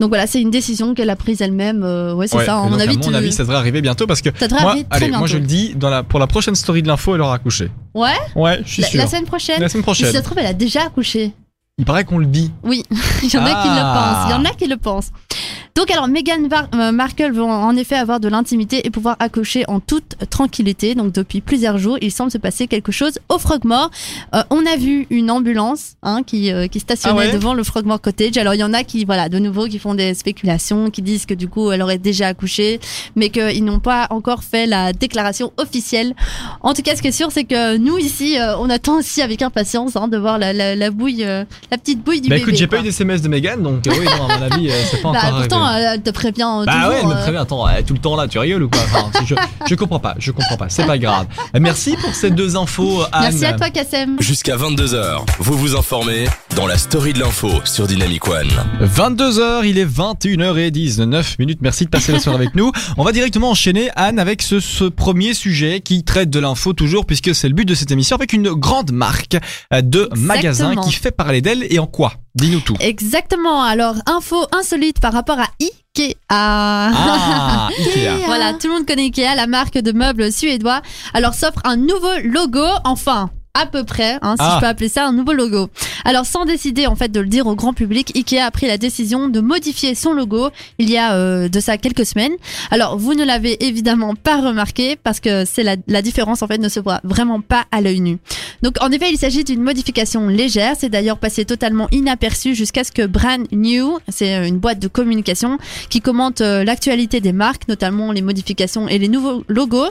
C: Donc voilà, c'est une décision qu'elle a prise elle-même. euh, ouais, c'est
B: Ouais,
C: ça. À mon avis,
B: à mon
C: tu-
B: avis, ça devrait arriver bientôt parce que
C: ça devrait
B: moi,
C: arriver très
B: allez,
C: bientôt.
B: moi je le dis, dans la, pour la prochaine story de l'info, elle aura accouché.
C: Ouais?
B: Ouais, je suis
C: La,
B: sûr.
C: la semaine prochaine?
B: La semaine
C: Si ça
B: prochaine.
C: se trouve, elle a déjà accouché.
B: Il paraît qu'on le dit.
C: Oui, il y en a qui le
B: Ah.
C: pensent. Il y en a qui le pensent. Donc alors, Meghan euh, Markle va en effet avoir de l'intimité et pouvoir accoucher en toute tranquillité. Donc depuis plusieurs jours, il semble se passer quelque chose au Frogmore. Euh, on a vu une ambulance hein, qui, euh, qui stationnait
B: Ah ouais
C: devant le Frogmore Cottage. Alors il y en a qui, voilà, de nouveau, qui font des spéculations, qui disent que du coup, elle aurait déjà accouché, mais qu'ils n'ont pas encore fait la déclaration officielle. En tout cas, ce qui est sûr, c'est que nous ici, euh, on attend aussi avec impatience hein, de voir la, la, la bouille, euh, la petite bouille du
B: Bah
C: bébé.
B: écoute, j'ai pas eu d'SMS de Megan, donc euh, oui, non, à mon avis, c'est pas
C: Bah,
B: encore
C: pourtant, elle te prévient
B: Bah
C: toujours.
B: ouais, elle me
C: euh.
B: prévient. Attends, elle est tout le temps là, tu rigoles ou quoi? Enfin, je, je comprends pas, je comprends pas. C'est pas grave. Euh, Merci pour ces deux infos, Anne.
C: Merci à toi, Kassem.
A: Jusqu'à 22h, vous vous informez dans la story de l'info sur Dynamic One.
B: 22h, il est 21h19 minutes. Merci de passer la soirée avec nous. On va directement enchaîner, Anne, avec ce, ce premier sujet qui traite de l'info toujours, puisque c'est le but de cette émission, avec une grande marque euh, de magasins
C: Exactement.
B: qui fait parler d'elle et en quoi? Dis-nous tout.
C: Exactement. Alors, info insolite par rapport à Ikea.
B: Ah, Ikea.
C: Voilà, tout le monde connaît Ikea, la marque de meubles suédois. Alors, s'offre un nouveau logo, enfin. À peu près, hein, si
B: Ah.
C: je peux appeler ça un nouveau logo. Alors, sans décider en fait de le dire au grand public, Ikea a pris la décision de modifier son logo il y a euh, de ça quelques semaines. Alors, vous ne l'avez évidemment pas remarqué parce que c'est la, différence en fait ne se voit vraiment pas à l'œil nu. Donc, en effet, il s'agit d'une modification légère. C'est d'ailleurs passé totalement inaperçu jusqu'à ce que Brand New, c'est euh, une boîte de communication qui commente euh, l'actualité des marques, notamment les modifications et les nouveaux logos,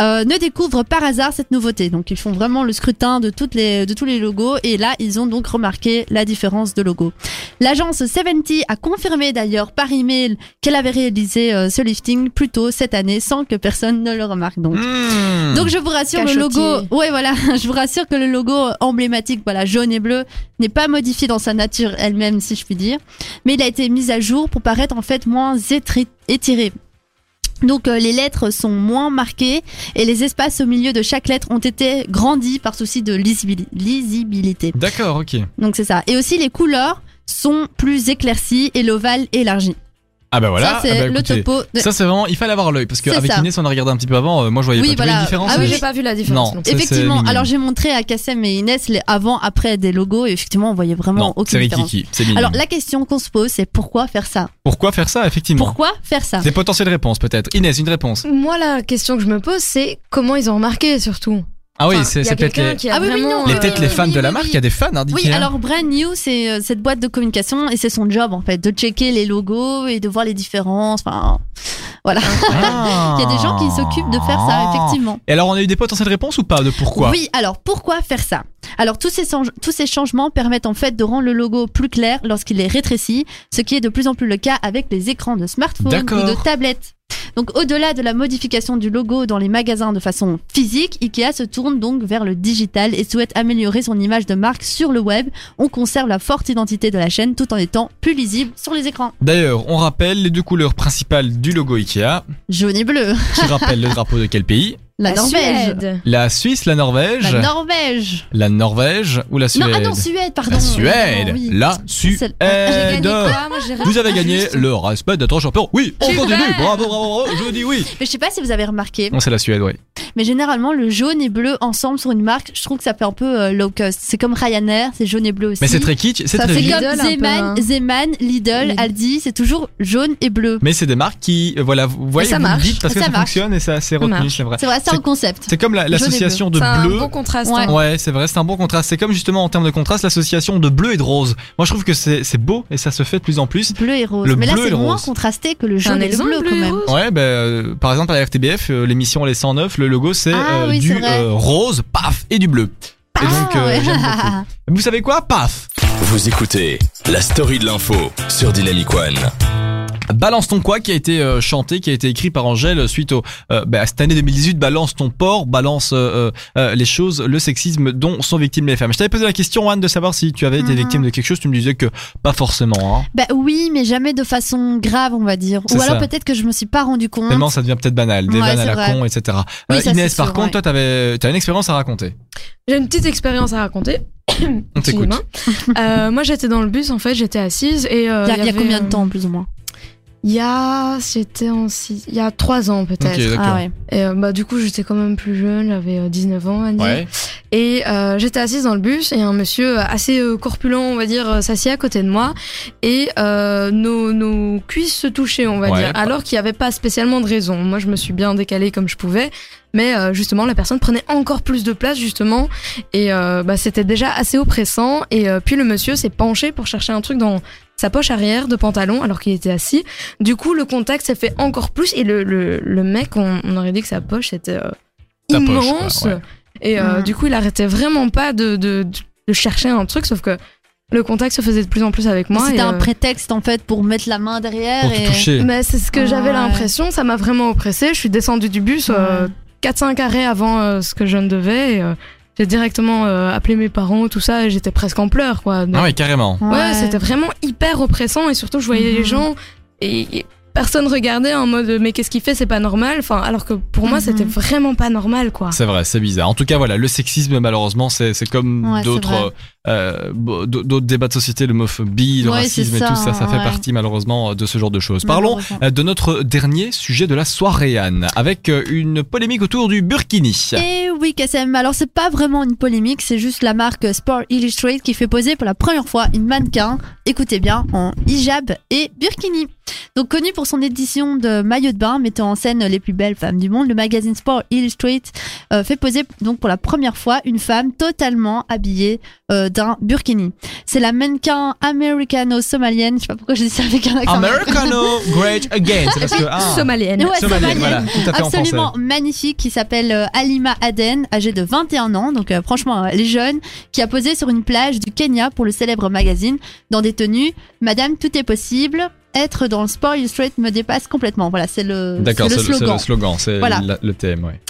C: ne découvre par hasard cette nouveauté. Donc, ils font vraiment le scrutin de toutes les de tous les logos et là, ils ont donc remarqué la différence de logo. L'agence 70 a confirmé d'ailleurs par email qu'elle avait réalisé euh, ce lifting plus tôt cette année sans que personne ne le remarque. Donc,
B: Hmm.
C: donc je vous rassure, le logo, ouais voilà, je vous rassure que le logo emblématique, voilà jaune et bleu, n'est pas modifié dans sa nature elle-même, si je puis dire, mais il a été mis à jour pour paraître en fait moins étiré. Donc euh, les lettres sont moins marquées et les espaces au milieu de chaque lettre ont été grandis par souci de lisibili- lisibilité.
B: D'accord, ok.
C: Donc c'est ça. Et aussi les couleurs sont plus éclaircies et l'ovale élargi.
B: Ah bah voilà.
C: ça c'est
B: ah bah
C: le topo. de-
B: Ça c'est vraiment, il fallait avoir l'œil parce qu'avec. Inès on a regardé un petit peu avant. euh, moi je voyais
C: Oui,
B: pas. Tu vois
C: voilà.
B: une différence
C: Ah
D: oui, j'ai pas vu la différence.
B: Non.
C: Effectivement, alors j'ai montré à Kassem et Inès les avant après des logos et effectivement on voyait vraiment
B: Non,
C: aucune
B: c'est
C: différence.
B: Rikiki, c'est mignon.
C: Alors la question qu'on se pose c'est pourquoi faire ça?
B: Pourquoi faire ça effectivement?
C: Pourquoi faire ça?
B: Des potentielles réponses peut-être. Inès, une réponse.
D: Moi, la question que je me pose, c'est comment ils ont remarqué surtout?
B: Ah oui,
D: Enfin,
B: c'est peut-être les,
C: Ah oui, oui,
D: vraiment.
C: non,
B: les-
C: euh,
B: les fans
C: oui,
B: de la marque.
C: oui.
B: Il y a des fans hein,
C: Oui,
B: d'Ikea.
C: alors Brand New, c'est euh, cette boîte de communication et c'est son job en fait, de checker les logos et de voir les différences. Enfin, voilà.
B: Ah.
C: Il y a des gens qui s'occupent de faire ça, effectivement.
B: Et alors on a eu des potentielles réponses ou pas de pourquoi?
C: Oui, alors pourquoi faire ça? Alors tous ces, tous ces changements permettent en fait de rendre le logo plus clair lorsqu'il est rétréci, ce qui est de plus en plus le cas avec les écrans de smartphone ou de tablettes. Donc au-delà de la modification du logo dans les magasins de façon physique, Ikea se tourne donc vers le digital et souhaite améliorer son image de marque sur le web. On conserve la forte identité de la chaîne tout en étant plus lisible sur les écrans.
B: D'ailleurs, on rappelle les deux couleurs principales du logo Ikea,
C: Jaune et bleu.
B: qui rappellent le drapeau de quel pays?
C: La, Norvège.
D: Suède.
B: La Suisse, la Norvège,
C: La Norvège.
B: la Norvège ou la Suède
C: Non, ah non, Suède, pardon.
B: La Suède,
C: Non, oui.
B: la Suède.
C: Ah,
B: Vous avez gagné le respect d'être champion. Oui, on continue. Bravo, bravo, bravo. Je dis oui.
C: Mais je sais pas si vous avez remarqué,
B: Non, c'est la Suède, oui.
C: mais généralement le jaune et bleu ensemble sur une marque, je trouve que ça fait un peu euh, low cost. C'est comme Ryanair, c'est jaune et bleu aussi.
B: Mais c'est très kitsch, c'est
C: comme
D: Lidl un peu,
C: Zeman,
D: hein.
C: Zeman, Lidl,
D: Lidl.
C: Aldi, c'est toujours jaune et bleu.
B: Mais c'est des marques qui, euh, voilà, vous voyez,
D: ça marche.
B: dites parce que
C: Ça
B: fonctionne et ça c'est retenu,
D: marche.
B: c'est vrai.
C: C'est un concept.
B: C'est comme la- l'association de
D: C'est un
B: bleu.
D: bon contraste.
C: Ouais.
D: hein.
B: Ouais, c'est vrai, c'est un bon contraste. C'est comme justement en termes de contraste l'association de bleu et de rose. Moi, je trouve que c'est beau et ça se fait de plus en plus.
C: Bleu et rose.
B: Le
C: mais là,
B: bleu et
C: c'est moins
B: rose.
C: contrasté que le
D: Un
C: jaune et le bleu
D: bleu
C: quand même.
B: Ouais, ben, euh, par exemple à la RTBF, euh, l'émission Les 109, le logo c'est
C: Ah
B: euh,
C: oui,
B: du euh, rose, paf, et du bleu. Et donc, euh,
C: Ah, ouais.
B: Vous savez quoi? Paf
A: Vous écoutez la story de l'info sur Dynamic One.
B: Balance ton quoi qui a été euh, chanté, qui a été écrit par Angèle suite au euh, bah, à cette année 2018. Balance ton porc, balance euh, euh, les choses, le sexisme dont sont victimes les femmes. Je t'avais posé la question Anne de savoir si tu avais été
C: Mhm.
B: victime de quelque chose. Tu me disais que pas forcément. Hein.
C: Bah oui, mais jamais de façon grave, on va dire. Ou alors peut-être que je me suis pas rendu compte.
B: Tellement ça devient peut-être banal, des
C: Ouais,
B: vannes à la
C: vrai.
B: con, etc.
C: Oui,
B: Euh,
C: ça,
B: Inès,
C: c'est
B: par
C: sûr,
B: contre,
C: ouais.
B: toi, t'avais, t'as une expérience à raconter.
D: J'ai une petite expérience à raconter.
B: On t'écoute.
D: Euh, moi, j'étais dans le bus, en fait, j'étais assise et. euh,
C: Il y a, y combien de temps, plus ou moins?
D: Il y a. J'étais en six- Il y a trois ans, peut-être.
B: Ok, d'accord.
C: Ah ouais.
D: Et euh, bah, du coup, j'étais quand même plus jeune, j'avais euh, 19 ans, on va dire.
B: Ouais.
D: Et euh, j'étais assise dans le bus et un monsieur assez euh, corpulent, on va dire, euh, s'assied à côté de moi et euh, nos, nos cuisses se touchaient, on va
B: Ouais.
D: dire, alors qu'il n'y avait pas spécialement de raison. Moi, je me suis bien décalée comme je pouvais, mais euh, justement, la personne prenait encore plus de place, justement, et euh, bah, c'était déjà assez oppressant. Et euh, puis le monsieur s'est penché pour chercher un truc dans sa poche arrière de pantalon alors qu'il était assis. Du coup, le contact s'est fait encore plus et le, le, le mec, on, on aurait dit que sa poche c'était euh,
B: poche,
D: immense.
B: quoi, ouais.
D: Et euh, du coup, il arrêtait vraiment pas de, de, de chercher un truc, sauf que le contact se faisait de plus en plus avec moi.
C: C'était un
D: euh,
C: prétexte en fait pour mettre la main derrière.
B: Pour
C: et...
B: toucher.
D: Mais c'est ce que j'avais
C: Ouais.
D: l'impression, ça m'a vraiment oppressée. Je suis descendue du bus euh, 4-5 arrêts avant euh, ce que je ne devais. et, euh, j'ai directement euh, appelé mes parents, tout ça, et j'étais presque en pleurs, quoi. Donc,
B: Ah ouais, carrément.
D: ouais, c'était vraiment hyper oppressant, et surtout, je voyais
C: Mhm.
D: les gens, et, et personne regardait en mode, mais qu'est-ce qu'il fait, c'est pas normal. Enfin, alors que pour moi,
C: Mhm.
D: c'était vraiment pas normal, quoi.
B: C'est vrai, c'est bizarre. En tout cas, voilà, le sexisme, malheureusement, c'est c'est comme
C: Ouais,
B: d'autres euh, d'autres débats de société, l'homophobie, le
C: Ouais,
B: racisme et tout ça,
C: ça,
B: fait
C: ouais.
B: partie malheureusement de ce genre de choses. Parlons euh, de notre dernier sujet de la soirée, Anne, avec une polémique autour du burkini.
C: Et oui, KSM. Alors, c'est pas vraiment une polémique, c'est juste la marque Sport Illustrated qui fait poser pour la première fois une mannequin, écoutez bien, en hijab et burkini. Donc, connue pour son édition de maillot de bain mettant en scène les plus belles femmes du monde, le magazine Sport Illustrated euh, fait poser donc pour la première fois une femme totalement habillée euh, d'un burkini. C'est la mannequin américano-somalienne, je sais pas pourquoi je dis ça avec un accent.
B: Americano Great Again. C'est parce que. Ah,
D: Somalienne.
C: Ouais,
B: somalienne,
C: somalienne.
B: voilà, tout à fait en
C: absolument magnifique qui s'appelle euh, Alima Aden, âgée de 21 ans, donc euh, franchement elle est jeune, qui a posé sur une plage du Kenya pour le célèbre magazine dans des tenues Madame tout est possible. Être dans le sport illustrated me dépasse complètement. Voilà, c'est le,
B: D'accord,
C: c'est
B: c'est
C: le
B: c'est
C: slogan.
B: le slogan, c'est
C: Voilà.
B: la- le thème, ouais.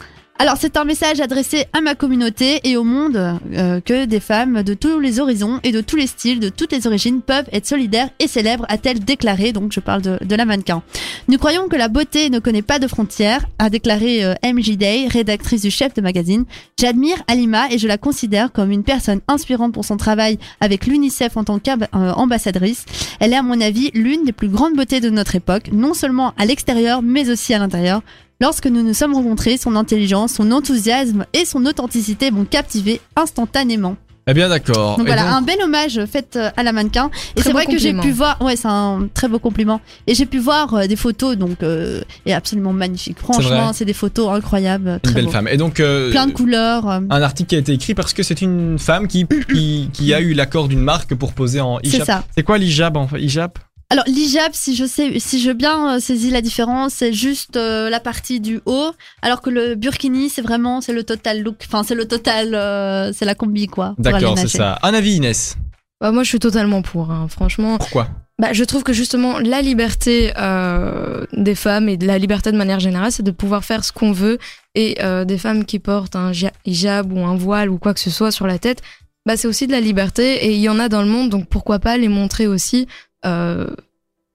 C: Alors c'est un message adressé à ma communauté et au monde euh, que des femmes de tous les horizons et de tous les styles, de toutes les origines peuvent être solidaires et célèbres, a-t-elle déclaré. Donc je parle de, de la mannequin. Nous croyons que la beauté ne connaît pas de frontières, a déclaré euh, MJ Day, rédactrice du chef de magazine. J'admire Alima et je la considère comme une personne inspirante pour son travail avec l'UNICEF en tant qu'ambassadrice. Elle est à mon avis l'une des plus grandes beautés de notre époque, non seulement à l'extérieur mais aussi à l'intérieur. Lorsque nous nous sommes rencontrés, son intelligence, son enthousiasme et son authenticité m'ont captivé instantanément.
B: Eh bien, d'accord.
C: Donc
B: Et
C: voilà,
B: donc-
C: un bel hommage fait euh, à la mannequin. Et
D: Très
C: c'est vrai que j'ai pu voir, ouais, c'est un très beau compliment. Et j'ai pu voir euh, des photos, donc euh, et absolument magnifique. Franchement, c'est des photos incroyables,
B: Une
C: très
B: belle
C: beau.
B: femme. Et donc, euh,
C: Plein de couleurs. euh,
B: un article qui a été écrit parce que c'est une femme qui, qui, qui a eu l'accord d'une marque pour poser en
C: c'est
B: hijab.
C: ça.
B: C'est quoi l'hijab en fait? Hijab?
C: Alors l'hijab, si je sais, si je bien euh, saisis la différence, c'est juste euh, la partie du haut, alors que le burkini, c'est vraiment c'est le total look. Enfin, c'est le total, euh, c'est la combi quoi.
B: D'accord, c'est ça. Un avis, Inès.
D: Bah, moi, je suis totalement pour, hein. franchement.
B: Pourquoi?
D: Bah, je trouve que justement, la liberté euh, des femmes et de la liberté de manière générale, c'est de pouvoir faire ce qu'on veut. Et euh, des femmes qui portent un ja- hijab ou un voile ou quoi que ce soit sur la tête, bah, c'est aussi de la liberté. Et il y en a dans le monde, donc pourquoi pas les montrer aussi. Euh,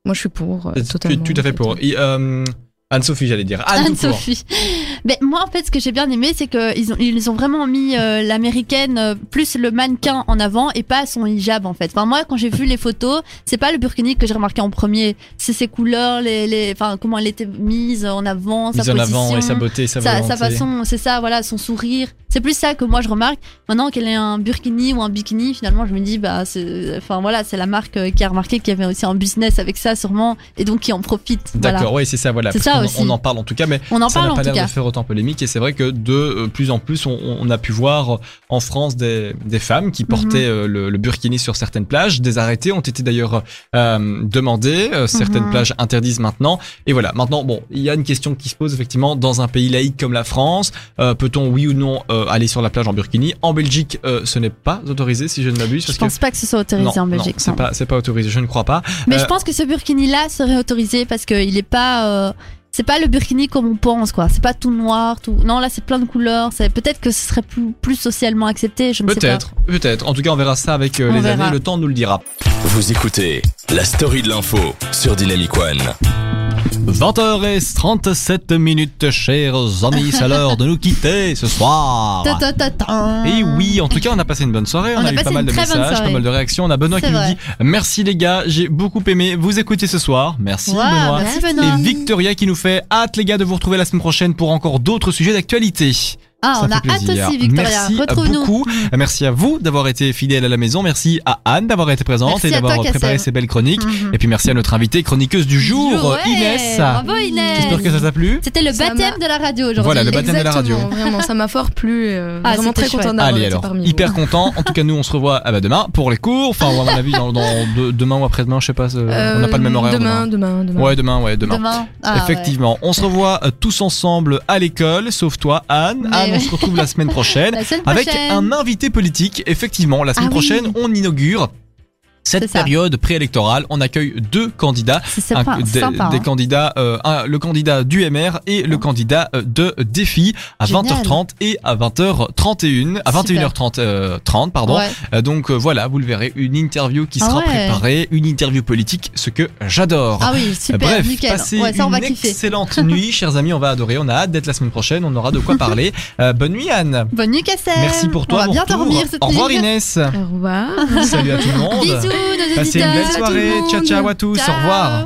D: moi, je suis pour. euh, totalement.
B: Tout à fait
D: en
B: pour. Et, euh, Anne-Sophie, j'allais dire. Anne.
C: Anne-Sophie. Mais moi, en fait, ce que j'ai bien aimé, c'est qu'ils ont, ils ont vraiment mis euh, l'américaine euh, plus le mannequin en avant et pas son hijab, en fait. Enfin, moi, quand j'ai vu les photos, c'est pas le burkini que j'ai remarqué en premier. C'est ses couleurs, les, les, enfin, comment elle était mise en avant, sa
B: Mise en
C: position.
B: avant et sa beauté, sa,
C: sa, sa façon, c'est ça, voilà, son sourire. C'est plus ça que moi je remarque. Maintenant qu'elle ait un burkini ou un bikini, finalement, je me dis, bah, c'est, enfin voilà, c'est la marque euh, qui a remarqué qu'il y avait aussi un business avec ça, sûrement, et donc qui en profite.
B: D'accord,
C: Voilà.
B: oui, c'est ça, voilà.
C: C'est
B: parce
C: ça
B: qu'on-
C: aussi.
B: On en parle en tout cas, mais
C: On en
B: ça n'a pas l'air de faire autant polémique. Et c'est vrai que de euh, plus en plus, on, on a pu voir en France des, des femmes qui portaient
C: Mhm.
B: euh, le, le burkini sur certaines plages. Des arrêtés ont été d'ailleurs euh, demandés. Certaines
C: Mhm.
B: plages interdisent maintenant. Et voilà. Maintenant, bon, il y a une question qui se pose effectivement dans un pays laïque comme la France. euh, Peut-on, oui ou non, euh, aller sur la plage en burkini? En Belgique, ce n'est pas autorisé, si je ne m'abuse.
C: Je
B: parce
C: pense pas que ce soit autorisé
B: non,
C: en Belgique.
B: c'est
C: non.
B: pas, autorisé. Je ne crois pas.
C: Mais je pense que ce burkini-là serait autorisé parce qu'il est pas. C'est pas le burkini comme on pense, quoi. C'est pas tout noir, tout. Non, là, c'est plein de couleurs. C'est peut-être que ce serait plus, plus socialement accepté. Je ne sais pas.
B: Peut-être, peut-être. En tout cas, on verra ça avec euh, les
C: verra.
B: années. Le temps nous le dira.
A: Vous écoutez la story de l'info sur Dynamic One.
B: 20h37 minutes, chers amis, c'est l'heure de nous quitter ce soir. Et oui, en tout cas, on a passé une bonne soirée. On,
C: On
B: a,
C: a
B: eu pas mal de messages, pas mal de réactions. On a Benoît qui nous dit merci les gars, j'ai beaucoup aimé vous écouter ce soir. Merci
C: Wow,
B: Benoît.
C: merci
B: Et. Victoria qui nous fait hâte les gars de vous retrouver la semaine prochaine pour encore d'autres sujets d'actualité.
C: Ah,
B: Ça
C: on
B: fait
C: a hâte
B: plaisir.
C: aussi, Victoria.
B: Merci
C: Retrouve-nous.
B: beaucoup. Merci à vous d'avoir été fidèle à la maison. Merci à Anne d'avoir été présente
C: Merci
B: et d'avoir préparé
C: Kassem.
B: ces belles chroniques.
C: Mhm.
B: Et puis merci à notre invitée chroniqueuse du jour,
C: Ouais,
B: Inès.
C: Bravo Inès.
B: J'espère que ça t'a plu.
C: C'était le
D: Ça
C: baptême
D: m'a-
C: de la radio aujourd'hui.
B: Voilà, le baptême de la radio.
D: Vraiment, ça m'a fort plu. euh,
C: Ah,
D: vraiment très
C: chouette.
D: contente d'avoir
B: Allez
D: été
B: alors,
D: parmi vous.
B: hyper content. En tout cas, nous on se revoit ah bah, demain pour les cours. Enfin, à mon avis, dans, dans deux- demain ou après-demain, je sais pas. euh, on n'a pas le même
D: Euh,
B: horaire.
D: Demain, demain, demain.
B: Ouais, demain, ouais, demain.
C: Demain. Ah,
B: Effectivement, on se revoit euh, tous ensemble à l'école, sauf toi, Anne. On se retrouve la semaine prochaine
C: La semaine
B: avec un invité politique. Effectivement, la semaine
C: Ah oui.
B: prochaine, on inaugure Cette période préélectorale, on accueille deux candidats.
C: C'est
B: Un-
C: sympa,
B: des,
C: sympa,
B: des
C: hein.
B: candidats, euh, un- le candidat du MR et le candidat euh, de Défi à
C: Génial.
B: 20h30 et à 20h31, à
C: Super.
B: 21h30, euh, 30, pardon.
C: Ouais.
B: Euh, donc euh, voilà, vous le verrez, une interview qui
C: Ah
B: sera
C: ouais.
B: préparée, une interview politique, ce que j'adore.
C: Ah oui, super,
B: Bref,
C: nickel.
B: passez
C: Ouais, ça, on va
B: une
C: kiffer.
B: excellente nuit, chers amis, on va adorer, on a hâte d'être la semaine prochaine, on aura de quoi parler. Euh, bonne nuit Anne.
C: Bonne nuit, Cassem.
B: Merci pour toi.
C: On va
B: bon
C: bien
B: retour.
C: dormir cette
B: Au revoir
C: nuit.
B: Inès.
D: Au revoir.
B: Salut à tout le monde.
C: Bisous,
B: Passez une belle soirée. Ciao ciao à tous.
C: Ciao.
B: Au revoir.